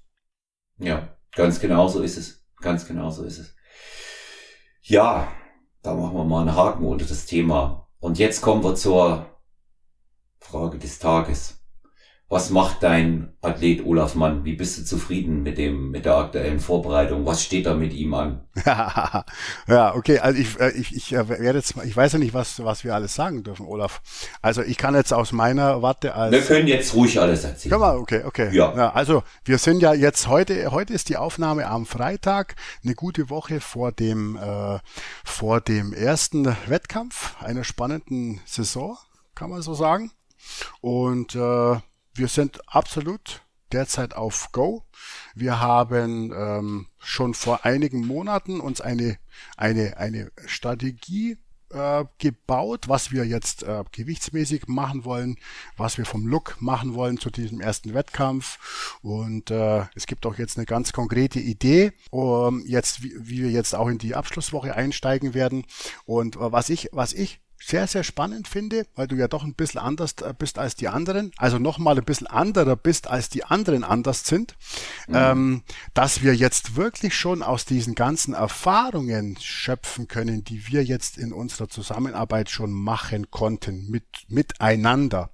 Ja, ganz genau so ist es. Ganz genau so ist es. Ja, da machen wir mal einen Haken unter das Thema. Und jetzt kommen wir zur Frage des Tages. Was macht dein Athlet Olaf Mann? Wie bist du zufrieden mit dem, mit der aktuellen Vorbereitung? Was steht da mit ihm an? ja, okay. Also ich, äh, ich, ich äh, werde jetzt, ich weiß ja nicht, was, was wir alles sagen dürfen, Olaf. Also ich kann jetzt aus meiner Warte als. Wir können jetzt ruhig alles erzählen. Können wir? Okay, okay. Ja. ja. Also wir sind ja jetzt heute, heute ist die Aufnahme am Freitag, eine gute Woche vor dem, äh, vor dem ersten Wettkampf einer spannenden Saison, kann man so sagen. Und äh, wir sind absolut derzeit auf Go. Wir haben ähm, schon vor einigen Monaten uns eine, eine, eine Strategie äh, gebaut, was wir jetzt äh, gewichtsmäßig machen wollen, was wir vom Look machen wollen zu diesem ersten Wettkampf. Und äh, es gibt auch jetzt eine ganz konkrete Idee, um jetzt, wie, wie wir jetzt auch in die Abschlusswoche einsteigen werden. Und äh, was ich, was ich sehr, sehr spannend finde, weil du ja doch ein bisschen anders äh, bist als die anderen, also nochmal ein bisschen anderer bist als die anderen anders sind, mhm. ähm, dass wir jetzt wirklich schon aus diesen ganzen Erfahrungen schöpfen können, die wir jetzt in unserer Zusammenarbeit schon machen konnten, mit, miteinander.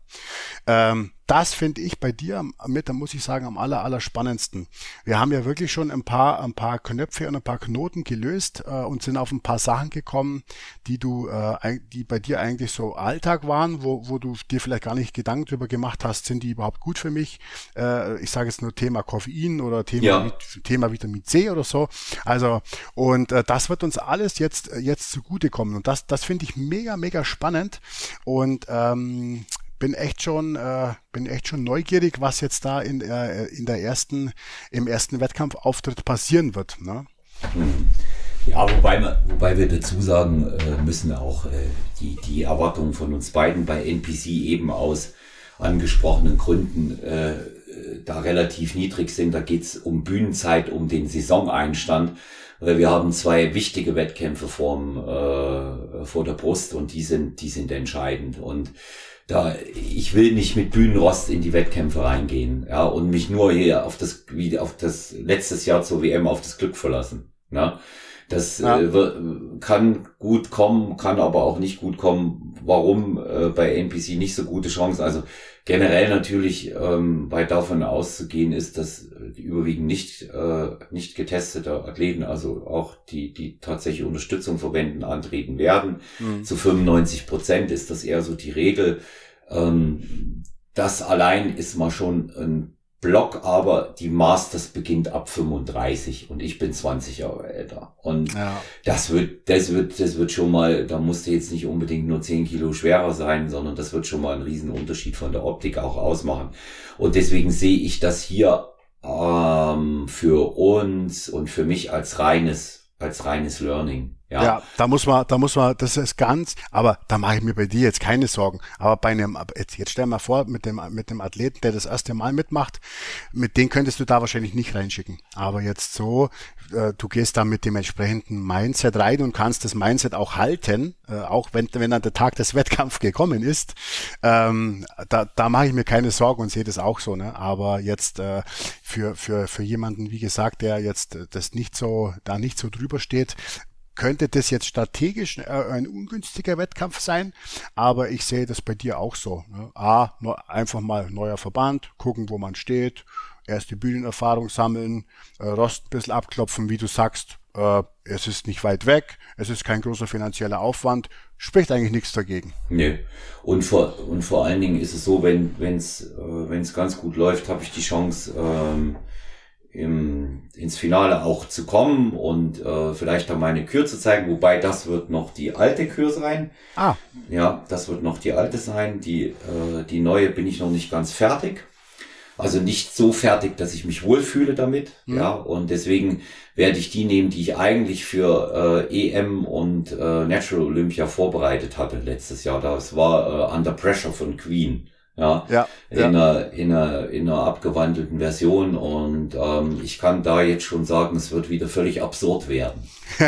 Ähm, das finde ich bei dir mit, da muss ich sagen, am aller, aller spannendsten. Wir haben ja wirklich schon ein paar, ein paar Knöpfe und ein paar Knoten gelöst äh, und sind auf ein paar Sachen gekommen, die du, äh, die bei dir eigentlich so Alltag waren, wo, wo du dir vielleicht gar nicht Gedanken drüber gemacht hast, sind die überhaupt gut für mich? Äh, ich sage jetzt nur Thema Koffein oder Thema, ja. Thema Vitamin C oder so. Also, und äh, das wird uns alles jetzt, jetzt zugutekommen. Und das, das finde ich mega, mega spannend. Und ähm, bin echt schon, äh, bin echt schon neugierig, was jetzt da in, äh, in der ersten, im ersten Wettkampfauftritt passieren wird. Ne? Ja, wobei, wir, wobei wir dazu sagen äh, müssen auch äh, die, die Erwartungen von uns beiden bei NPC eben aus angesprochenen Gründen äh, da relativ niedrig sind. Da geht's um Bühnenzeit, um den Saisoneinstand. Wir haben zwei wichtige Wettkämpfe vorm, äh, vor der Brust und die sind, die sind entscheidend. Und da ich will nicht mit Bühnenrost in die Wettkämpfe reingehen, ja, und mich nur hier auf das wie auf das letztes Jahr zur WM auf das Glück verlassen, ja. Das ja. äh, kann gut kommen, kann aber auch nicht gut kommen. Warum äh, bei NPC nicht so gute Chancen? Also generell natürlich, ähm, weit davon auszugehen ist, dass die überwiegend nicht äh, nicht getestete Athleten, also auch die die tatsächlich Unterstützung verwenden, antreten werden. Mhm. Zu 95 Prozent ist das eher so die Regel. Ähm, das allein ist mal schon ein Block, aber die Masters beginnt ab 35 und ich bin 20 Jahre älter. Und ja. das wird, das wird, das wird schon mal, da musste jetzt nicht unbedingt nur 10 Kilo schwerer sein, sondern das wird schon mal einen riesen Unterschied von der Optik auch ausmachen. Und deswegen sehe ich das hier ähm, für uns und für mich als reines, als reines Learning. Ja. ja, da muss man, da muss man, das ist ganz, aber da mache ich mir bei dir jetzt keine Sorgen. Aber bei einem, jetzt, jetzt stell mal vor, mit dem, mit dem Athleten, der das erste Mal mitmacht, mit dem könntest du da wahrscheinlich nicht reinschicken. Aber jetzt so, äh, du gehst da mit dem entsprechenden Mindset rein und kannst das Mindset auch halten, äh, auch wenn, wenn dann der Tag des Wettkampfs gekommen ist. Ähm, da, da mache ich mir keine Sorgen und sehe das auch so. Ne? Aber jetzt äh, für, für, für jemanden, wie gesagt, der jetzt das nicht so, da nicht so drüber steht, könnte das jetzt strategisch äh, ein ungünstiger Wettkampf sein, aber ich sehe das bei dir auch so. Ne? A, einfach mal neuer Verband, gucken, wo man steht, erste Bühnenerfahrung sammeln, äh, Rost ein bisschen abklopfen, wie du sagst, äh, es ist nicht weit weg, es ist kein großer finanzieller Aufwand, spricht eigentlich nichts dagegen. Nee. Und vor, und vor allen Dingen ist es so, wenn es äh, wenn's ganz gut läuft, habe ich die Chance, ähm, im, ins Finale auch zu kommen und äh, vielleicht dann meine Kür zu zeigen, wobei das wird noch die alte Kür sein. Ah. Ja, das wird noch die alte sein. Die, äh, die neue bin ich noch nicht ganz fertig. Also nicht so fertig, dass ich mich wohlfühle damit. Mhm. Ja, und deswegen werde ich die nehmen, die ich eigentlich für äh, EM und äh, Natural Olympia vorbereitet hatte letztes Jahr. Das war äh, Under Pressure von Queen. Ja, ja, in, ja. Einer, in, einer, in einer abgewandelten Version. Und ähm, ich kann da jetzt schon sagen, es wird wieder völlig absurd werden.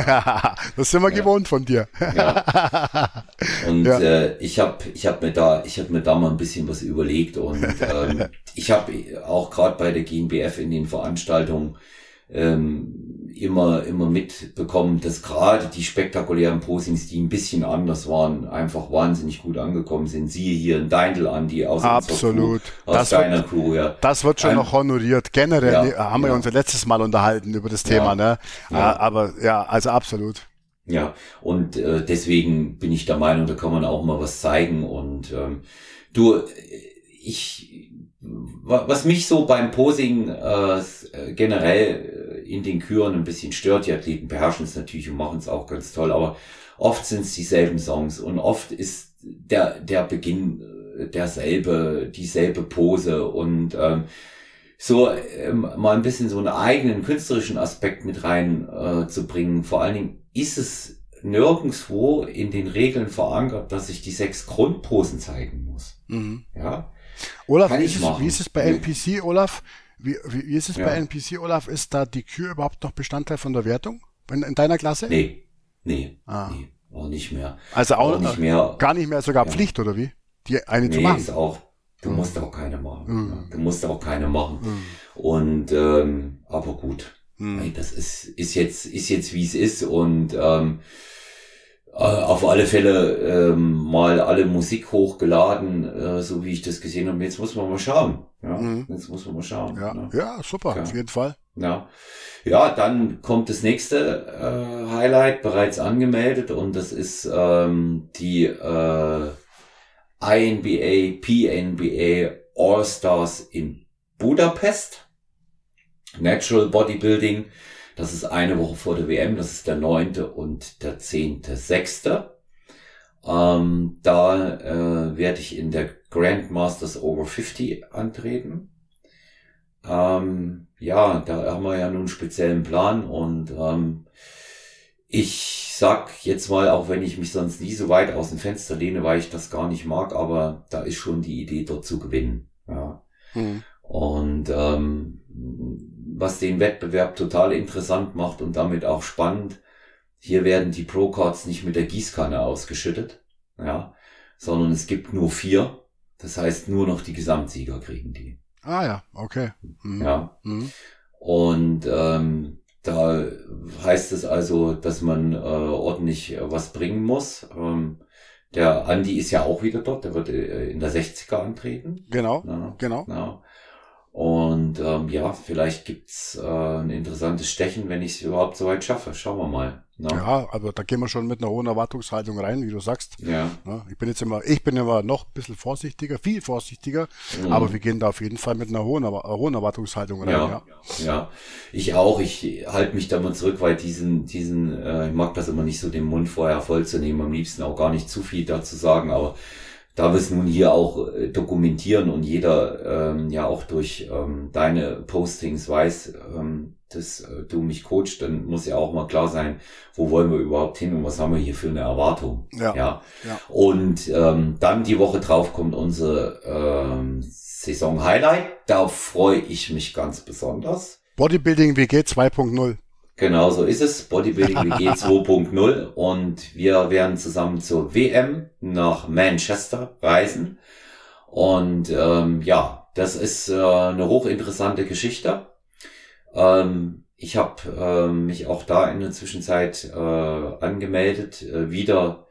das sind wir ja. gewohnt von dir. ja. Und ja. äh, ich habe ich hab mir da ich habe mir da mal ein bisschen was überlegt und ähm, ich habe auch gerade bei der GmbF in den Veranstaltungen ähm, immer, immer mitbekommen, dass gerade die spektakulären Posings, die ein bisschen anders waren, einfach wahnsinnig gut angekommen sind. Siehe hier in Deindl an, die aus Absolut. Crew, aus das deiner wird, Crew, ja. Das wird schon ähm, noch honoriert. Generell ja, haben wir ja. uns letztes Mal unterhalten über das Thema, ja, ne? Ja. Aber ja, also absolut. Ja, und äh, deswegen bin ich der Meinung, da kann man auch mal was zeigen. Und ähm, du, ich was mich so beim Posing äh, generell äh, in den Küren ein bisschen stört, die Athleten beherrschen es natürlich und machen es auch ganz toll, aber oft sind es dieselben Songs und oft ist der, der Beginn äh, derselbe, dieselbe Pose und ähm, so ähm, mal ein bisschen so einen eigenen künstlerischen Aspekt mit rein äh, zu bringen. Vor allen Dingen ist es nirgendswo in den Regeln verankert, dass ich die sechs Grundposen zeigen muss. Mhm. Ja. Olaf, wie ist, es, wie ist, es, bei NPC, Olaf? Wie, wie, wie ist es ja. bei NPC, Olaf? Ist da die Kür überhaupt noch Bestandteil von der Wertung in, in deiner Klasse? Nee, nee, ah. nee, auch nicht mehr. Also auch, auch nicht mehr, gar nicht mehr sogar ja. Pflicht, oder wie? Die eine nee, zu machen? ist auch, du hm. musst auch keine machen. Hm. Du musst auch keine machen. Hm. Und, ähm, aber gut. Hm. Das ist, ist jetzt, ist jetzt wie es ist und, ähm, äh, auf alle Fälle ähm, mal alle Musik hochgeladen, äh, so wie ich das gesehen habe. Jetzt muss man mal schauen. Ja, mhm. jetzt muss man mal schauen. Ja, ne? ja super, ja. auf jeden Fall. Ja, ja, dann kommt das nächste äh, Highlight bereits angemeldet und das ist ähm, die äh, INBA, PNBA All Stars in Budapest. Natural Bodybuilding das ist eine Woche vor der WM, das ist der neunte und der zehnte, sechste. Ähm, da äh, werde ich in der Grandmasters Over 50 antreten. Ähm, ja, da haben wir ja nun einen speziellen Plan und ähm, ich sag jetzt mal, auch wenn ich mich sonst nie so weit aus dem Fenster lehne, weil ich das gar nicht mag, aber da ist schon die Idee, dort zu gewinnen. Ja. Mhm. Und ähm, was den Wettbewerb total interessant macht und damit auch spannend. Hier werden die Pro-Cards nicht mit der Gießkanne ausgeschüttet, ja, sondern es gibt nur vier. Das heißt, nur noch die Gesamtsieger kriegen die. Ah ja, okay. Mhm. Ja. Mhm. Und ähm, da heißt es also, dass man äh, ordentlich äh, was bringen muss. Ähm, der Andi ist ja auch wieder dort, der wird äh, in der 60er antreten. Genau, ja, genau. Ja. Und ähm, ja, vielleicht gibt's äh, ein interessantes Stechen, wenn ich es überhaupt so weit schaffe. Schauen wir mal. Ne? Ja, aber da gehen wir schon mit einer hohen Erwartungshaltung rein, wie du sagst. Ja. ja ich bin jetzt immer, ich bin immer noch ein bisschen vorsichtiger, viel vorsichtiger, mhm. aber wir gehen da auf jeden Fall mit einer hohen, hohen Erwartungshaltung rein. Ja, ja, ja. ich auch. Ich halte mich da mal zurück, weil diesen, diesen, äh, ich mag das immer nicht so, den Mund vorher voll zu nehmen, am liebsten auch gar nicht zu viel dazu sagen, aber da wir es nun hier auch äh, dokumentieren und jeder ähm, ja auch durch ähm, deine Postings weiß, ähm, dass äh, du mich coachst, dann muss ja auch mal klar sein, wo wollen wir überhaupt hin und was haben wir hier für eine Erwartung. Ja. ja. ja. Und ähm, dann die Woche drauf kommt unsere ähm, Saison-Highlight. Da freue ich mich ganz besonders. Bodybuilding WG 2.0. Genau so ist es. Bodybuilding WG 2.0 und wir werden zusammen zur WM nach Manchester reisen. Und ähm, ja, das ist äh, eine hochinteressante Geschichte. Ähm, ich habe äh, mich auch da in der Zwischenzeit äh, angemeldet, äh, wieder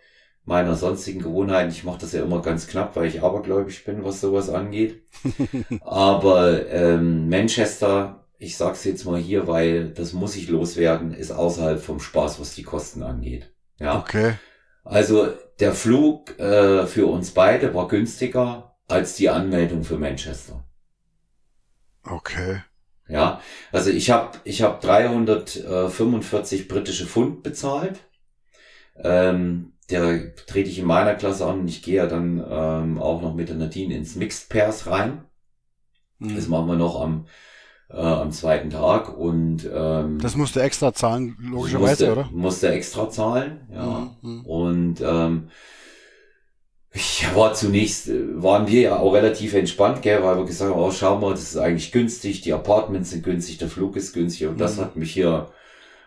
meiner sonstigen Gewohnheiten. Ich mache das ja immer ganz knapp, weil ich abergläubig bin, was sowas angeht. Aber ähm, Manchester ich sag's jetzt mal hier, weil das muss ich loswerden, ist außerhalb vom Spaß, was die Kosten angeht. Ja. Okay. Also der Flug äh, für uns beide war günstiger als die Anmeldung für Manchester. Okay. Ja, also ich habe ich hab 345 britische Pfund bezahlt. Ähm, der trete ich in meiner Klasse an und ich gehe ja dann ähm, auch noch mit der Nadine ins Mixed Pairs rein. Mhm. Das machen wir noch am, äh, am zweiten Tag und ähm, Das musst du extra zahlen, logischerweise, musste, oder? Musste extra zahlen, ja. Mhm. Und ähm, ja, war zunächst, äh, waren wir ja auch relativ entspannt, gell, weil wir gesagt haben, oh, schau mal, das ist eigentlich günstig, die Apartments sind günstig, der Flug ist günstig und das Mhm. hat mich hier,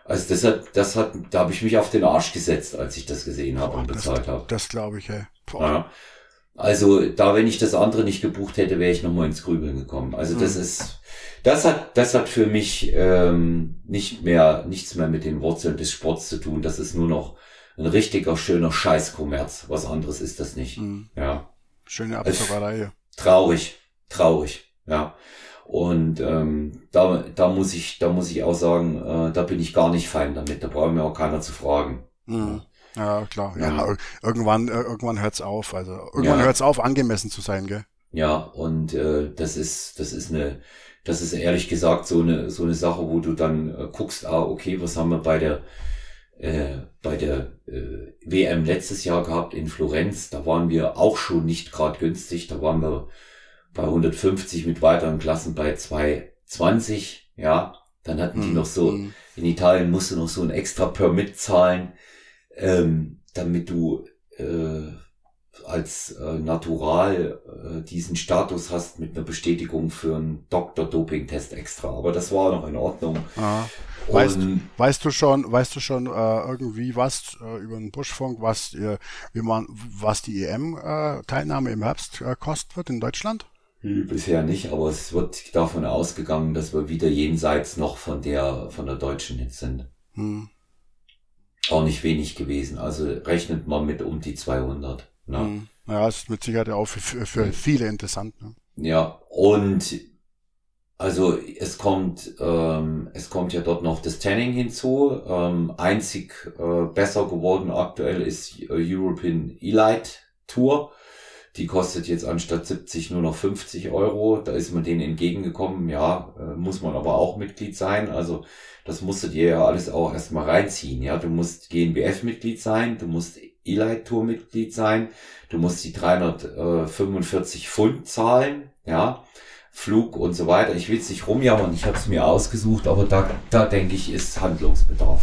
also das hat, das hat, da habe ich mich auf den Arsch gesetzt, als ich das gesehen habe und das bezahlt habe. das glaube ich, ey. Ja. Also da, wenn ich das andere nicht gebucht hätte, wäre ich nochmal ins Grübeln gekommen. Also das Mhm. ist, das hat, das hat für mich ähm, nicht mehr, nichts mehr mit den Wurzeln des Sports zu tun. Das ist nur noch ein richtiger, schöner Scheißkommerz. Was anderes ist das nicht. Mhm. Ja. Schöne Abzockerei. Traurig, traurig, ja. Und ähm, da, da muss ich, da muss ich auch sagen, äh, da bin ich gar nicht fein damit. Da braucht mir auch keiner zu fragen. Mhm. Ja, klar. Ja, Ja. ir- irgendwann, irgendwann hört's auf. Also irgendwann Ja. hört's auf, angemessen zu sein, gell? Ja, und äh, das ist, das ist eine, das ist ehrlich gesagt so eine, so eine Sache, wo du dann äh, guckst, ah, okay, was haben wir bei der, äh, bei der äh, WM letztes Jahr gehabt in Florenz? Da waren wir auch schon nicht gerade günstig. Da waren wir bei 150 mit weiteren Klassen bei 220, ja. Dann hatten die Mhm. noch so, Mhm. in Italien musst du noch so ein extra Permit zahlen, ähm, damit du äh, als äh, Natural äh, diesen Status hast mit einer Bestätigung für einen Doktor-Doping-Test extra. Aber das war noch in Ordnung. Ja. Weißt- Und Weißt du schon, weißt du schon äh, irgendwie was äh, über den Buschfunk, was äh, wie man, was die EM-Teilnahme im Herbst äh, kosten wird in Deutschland? Hm, bisher nicht, aber es wird davon ausgegangen, dass wir wieder jenseits noch von der von der deutschen jetzt sind. Hm. Auch nicht wenig gewesen. Also rechnet man mit um die 200. Ne? Hm. Ja, ist mit Sicherheit auch für, für, für viele interessant. Ne? Ja, und also es kommt, ähm, es kommt ja dort noch das Tanning hinzu. Ähm, einzig äh, besser geworden aktuell ist äh, European Elite Tour. Die kostet jetzt anstatt 70 nur noch 50 Euro. Da ist man denen entgegengekommen. Ja, äh, muss man aber auch Mitglied sein. Also das musst du dir ja alles auch erstmal reinziehen. Ja, du musst GNBF-Mitglied sein, du musst Elite Tour Mitglied sein, du musst die 345 Pfund zahlen. Ja, Flug und so weiter. Ich will es nicht rumjammern, ich habe es mir ausgesucht, aber da, da denke ich, ist Handlungsbedarf.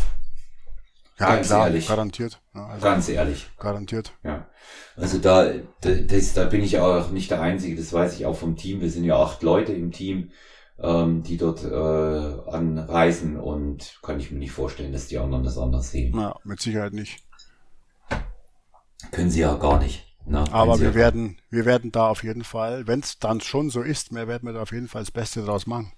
Ja, Ganz klar, ehrlich. garantiert. Ja, also Ganz ehrlich. garantiert. Ja. Also da, da, das, da bin ich auch nicht der Einzige, das weiß ich auch vom Team. Wir sind ja acht Leute im Team, ähm, die dort äh, anreisen und kann ich mir nicht vorstellen, dass die anderen das anders sehen. Ja, mit Sicherheit nicht. Können sie ja gar nicht. Ne? Aber wir werden, wir werden da auf jeden Fall, wenn es dann schon so ist, wir werden wir da auf jeden Fall das Beste draus machen.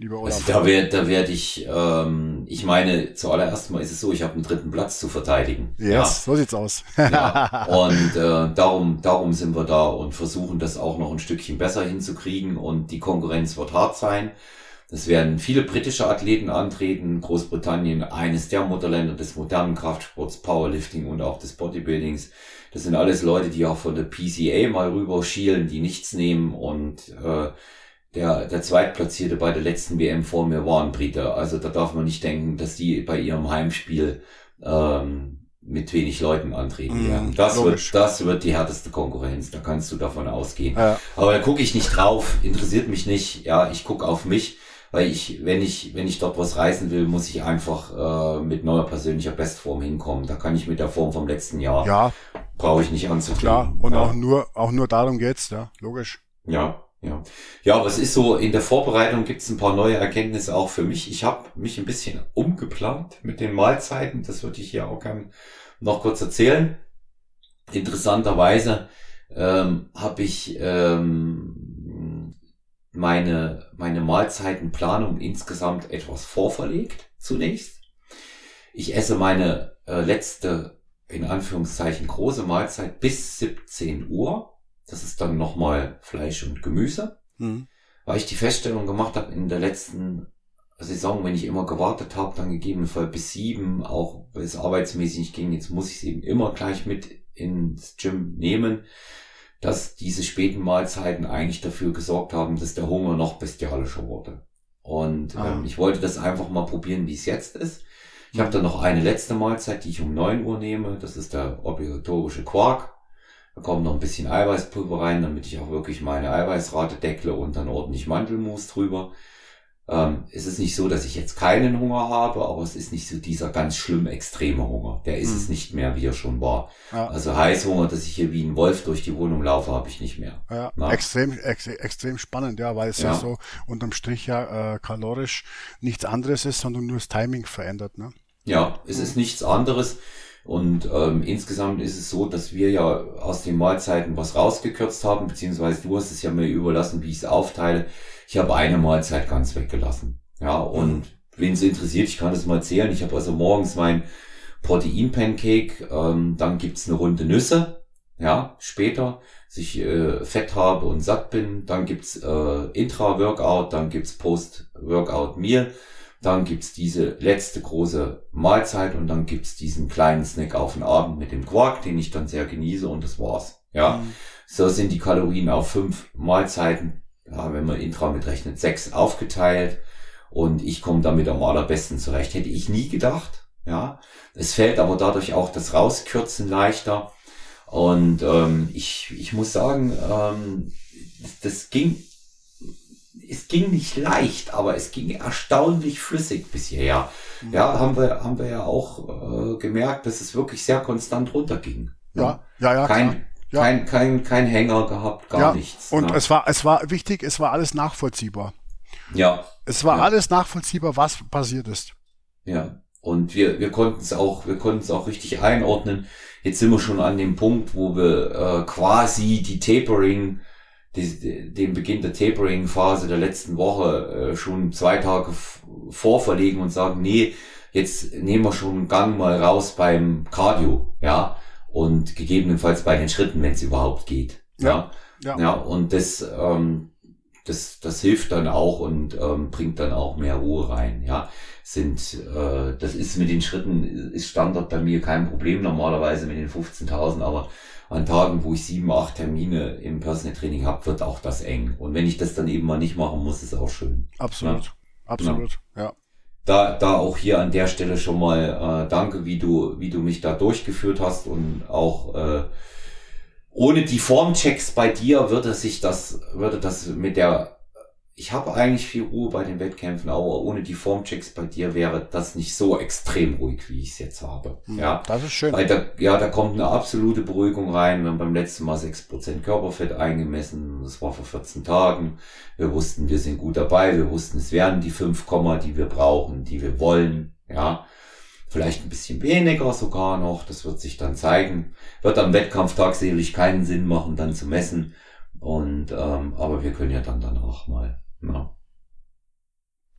Lieber Olaf. Also da werde da werd ich, ähm, ich meine, zuallererst mal ist es so, ich habe einen dritten Platz zu verteidigen. yes, so sieht's aus. Ja, und äh, darum, darum sind wir da und versuchen das auch noch ein Stückchen besser hinzukriegen und die Konkurrenz wird hart sein. Es werden viele britische Athleten antreten, Großbritannien eines der Mutterländer des modernen Kraftsports, Powerlifting und auch des Bodybuildings. Das sind alles Leute, die auch von der PCA mal rüber schielen, die nichts nehmen und äh, der, der Zweitplatzierte bei der letzten WM vor mir war ein Brite. Also da darf man nicht denken, dass die bei ihrem Heimspiel ähm, mit wenig Leuten antreten Mm, werden. Das logisch. wird, das wird die härteste Konkurrenz. Da kannst du davon ausgehen. Ja, Aber da gucke ich nicht drauf, interessiert mich nicht. Ja, ich gucke auf mich, weil ich, wenn ich, wenn ich dort was reißen will, muss ich einfach äh, mit neuer persönlicher Bestform hinkommen. Da kann ich mit der Form vom letzten Jahr ja, brauche ich nicht anzutreten. klar. Und ja. auch nur, auch nur darum geht's, ja, logisch. Ja, ja. Ja, aber es ist so, in der Vorbereitung gibt es ein paar neue Erkenntnisse auch für mich. Ich habe mich ein bisschen umgeplant mit den Mahlzeiten. Das würde ich hier auch gern noch kurz erzählen. Interessanterweise ähm, habe ich ähm, meine, meine Mahlzeitenplanung insgesamt etwas vorverlegt zunächst. Ich esse meine äh, letzte, in Anführungszeichen, große Mahlzeit bis 17 Uhr. Das ist dann nochmal Fleisch und Gemüse, Mhm. weil ich die Feststellung gemacht habe in der letzten Saison, wenn ich immer gewartet habe, dann gegebenenfalls bis sieben, auch weil es arbeitsmäßig nicht ging, jetzt muss ich es eben immer gleich mit ins Gym nehmen, dass diese späten Mahlzeiten eigentlich dafür gesorgt haben, dass der Hunger noch bestialischer wurde. Und ah. ähm, ich wollte das einfach mal probieren, wie es jetzt ist. Ich habe dann noch eine letzte Mahlzeit, die ich um neun Uhr nehme. Das ist der obligatorische Quark. Da kommt noch ein bisschen Eiweißpulver rein, damit ich auch wirklich meine Eiweißrate deckle und dann ordentlich Mandelmus drüber. Ähm, es ist nicht so, dass ich jetzt keinen Hunger habe, aber es ist nicht so dieser ganz schlimm extreme Hunger. Der ist mhm. es nicht mehr, wie er schon war. Ja. Also Heißhunger, dass ich hier wie ein Wolf durch die Wohnung laufe, habe ich nicht mehr. Ja, extrem, ex extrem spannend, ja, weil es ja, ja so unterm Strich ja äh, kalorisch nichts anderes ist, sondern nur das Timing verändert. Ne? Ja, es ist nichts anderes. Und ähm, insgesamt ist es so, dass wir ja aus den Mahlzeiten was rausgekürzt haben, beziehungsweise du hast es ja mir überlassen, wie ich es aufteile. Ich habe eine Mahlzeit ganz weggelassen. Ja, und mhm. wen es interessiert, ich kann das mal erzählen. Ich habe also morgens mein Protein-Pancake, ähm, dann gibt's eine Runde Nüsse, ja, später, dass ich äh, fett habe und satt bin. Dann gibt's äh, Intra-Workout, dann gibt's Post-Workout-Meal. Dann gibt's diese letzte große Mahlzeit und dann gibt's diesen kleinen Snack auf den Abend mit dem Quark, den ich dann sehr genieße und das war's. Ja, mhm. so sind die Kalorien auf fünf Mahlzeiten ja, wenn man Intra mitrechnet, sechs aufgeteilt und ich komme damit am allerbesten zurecht. Hätte ich nie gedacht. Ja, es fällt aber dadurch auch das Rauskürzen leichter. Und ähm, ich, ich muss sagen, ähm, das, das ging, es ging nicht leicht, aber es ging erstaunlich flüssig bis hierher. Mhm. Ja, haben wir, haben wir ja auch äh, gemerkt, dass es wirklich sehr konstant runterging. Ja, ja, ja. Kein, ja. Kein, kein, kein Hänger gehabt, gar ja. nichts. Und ne? es war, es war wichtig, es war alles nachvollziehbar. Ja. Es war ja. alles nachvollziehbar, was passiert ist. Ja. Und wir, wir konnten es auch, wir konnten es auch richtig einordnen. Jetzt sind wir schon an dem Punkt, wo wir äh, quasi die Tapering, die, den Beginn der Tapering-Phase der letzten Woche äh, schon zwei Tage vorverlegen und sagen, nee, jetzt nehmen wir schon einen Gang mal raus beim Cardio, ja und gegebenenfalls bei den Schritten, wenn es überhaupt geht. Ja. Ja, ja. ja und das, ähm, das, das hilft dann auch und ähm, bringt dann auch mehr Ruhe rein. Ja, sind, äh, das ist mit den Schritten ist Standard bei mir kein Problem normalerweise mit den 15.000, aber an Tagen, wo ich sieben, acht Termine im Personal Training habe, wird auch das eng. Und wenn ich das dann eben mal nicht machen muss, ist auch schön. Absolut, ja? absolut, ja. ja da, da auch hier an der Stelle schon mal äh, danke, wie du, wie du mich da durchgeführt hast und auch äh, ohne die Formchecks bei dir würde sich das, würde das mit der ich habe eigentlich viel Ruhe bei den Wettkämpfen, aber ohne die Formchecks bei dir wäre das nicht so extrem ruhig, wie ich es jetzt habe. Hm, ja, das ist schön. Weil da, ja, da kommt eine absolute Beruhigung rein. Wir haben beim letzten Mal 6% Körperfett eingemessen. Das war vor 14 Tagen. Wir wussten, wir sind gut dabei. Wir wussten, es werden die 5, die wir brauchen, die wir wollen. Ja, vielleicht ein bisschen weniger sogar noch. Das wird sich dann zeigen. Wird am Wettkampftag sicherlich keinen Sinn machen, dann zu messen. Und ähm, aber wir können ja dann danach mal ja.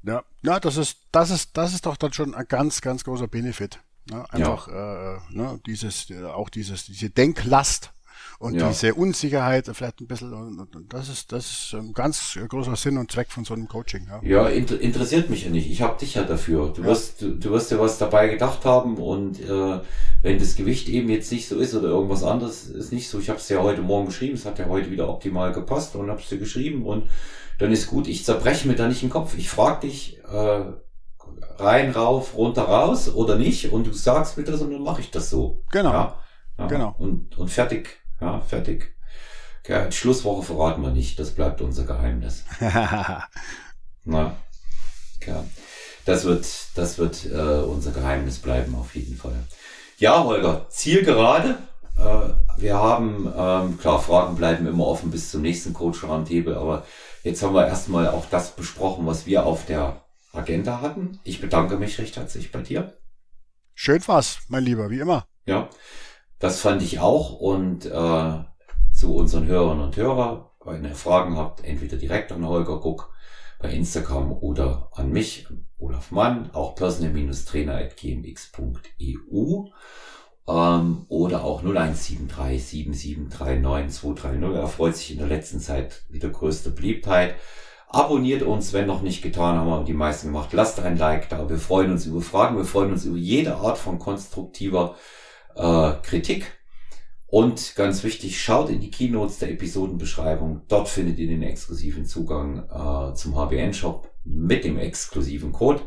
Ja, ja, das ist, das ist, das ist doch dann schon ein ganz, ganz großer Benefit. Ne? Einfach ja. äh, ne, dieses, auch dieses, diese Denklast und ja. diese Unsicherheit vielleicht ein bisschen und, und, das ist das ist ein ganz großer Sinn und Zweck von so einem Coaching. Ja, ja inter interessiert mich ja nicht. Ich habe dich ja dafür. Du ja. wirst du, du wirst dir was dabei gedacht haben und äh, wenn das Gewicht eben jetzt nicht so ist oder irgendwas anderes ist nicht so. Ich habe es ja heute Morgen geschrieben. Es hat ja heute wieder optimal gepasst und habe es dir geschrieben und dann ist gut. Ich zerbreche mir da nicht den Kopf. Ich frage dich äh, rein, rauf, runter, raus oder nicht und du sagst mir das und dann mache ich das so. Genau. Ja? Ja. Genau. Und, und fertig. Ja, fertig. Okay, Schlusswoche verraten wir nicht. Das bleibt unser Geheimnis. Na, okay. Das wird, das wird äh, unser Geheimnis bleiben auf jeden Fall. Ja, Holger, Zielgerade. Äh, wir haben, ähm, klar, Fragen bleiben immer offen bis zum nächsten Coach Roundtable, aber Jetzt haben wir erstmal auch das besprochen, was wir auf der Agenda hatten. Ich bedanke mich recht herzlich bei dir. Schön war's, mein Lieber, wie immer. Ja, das fand ich auch. Und äh, zu unseren Hörern und Hörern, wenn ihr Fragen habt, entweder direkt an Holger Guck bei Instagram oder an mich, Olaf Mann, auch personal-trainer.gmx.eu ähm, oder auch 0173 7739 230. Er freut sich in der letzten Zeit wieder größte Beliebtheit. Abonniert uns, wenn noch nicht getan, haben wir die meisten gemacht. Lasst ein Like da. Wir freuen uns über Fragen, wir freuen uns über jede Art von konstruktiver äh, Kritik. Und ganz wichtig, schaut in die Keynotes der Episodenbeschreibung. Dort findet ihr den exklusiven Zugang äh, zum HBN-Shop mit dem exklusiven Code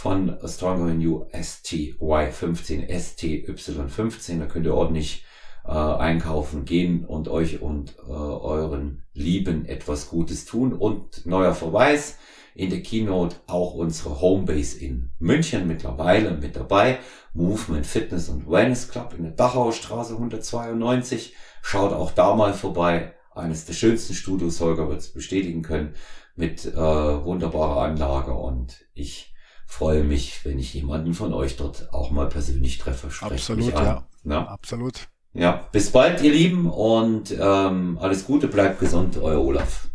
von Stronger New STY15, STY15. Da könnt ihr ordentlich äh, einkaufen gehen und euch und äh, euren Lieben etwas Gutes tun. Und neuer Verweis in der Keynote auch unsere Homebase in München mittlerweile mit dabei. Movement Fitness und Wellness Club in der Dachauer Straße 192. Schaut auch da mal vorbei. Eines der schönsten Studios, Holger wird es bestätigen können, mit äh, wunderbarer Anlage und ich freue mich, wenn ich jemanden von euch dort auch mal persönlich treffe. Sprecht Absolut, ja. Na? Absolut. Ja, bis bald, ihr Lieben, und ähm, alles Gute, bleibt gesund, euer Olaf.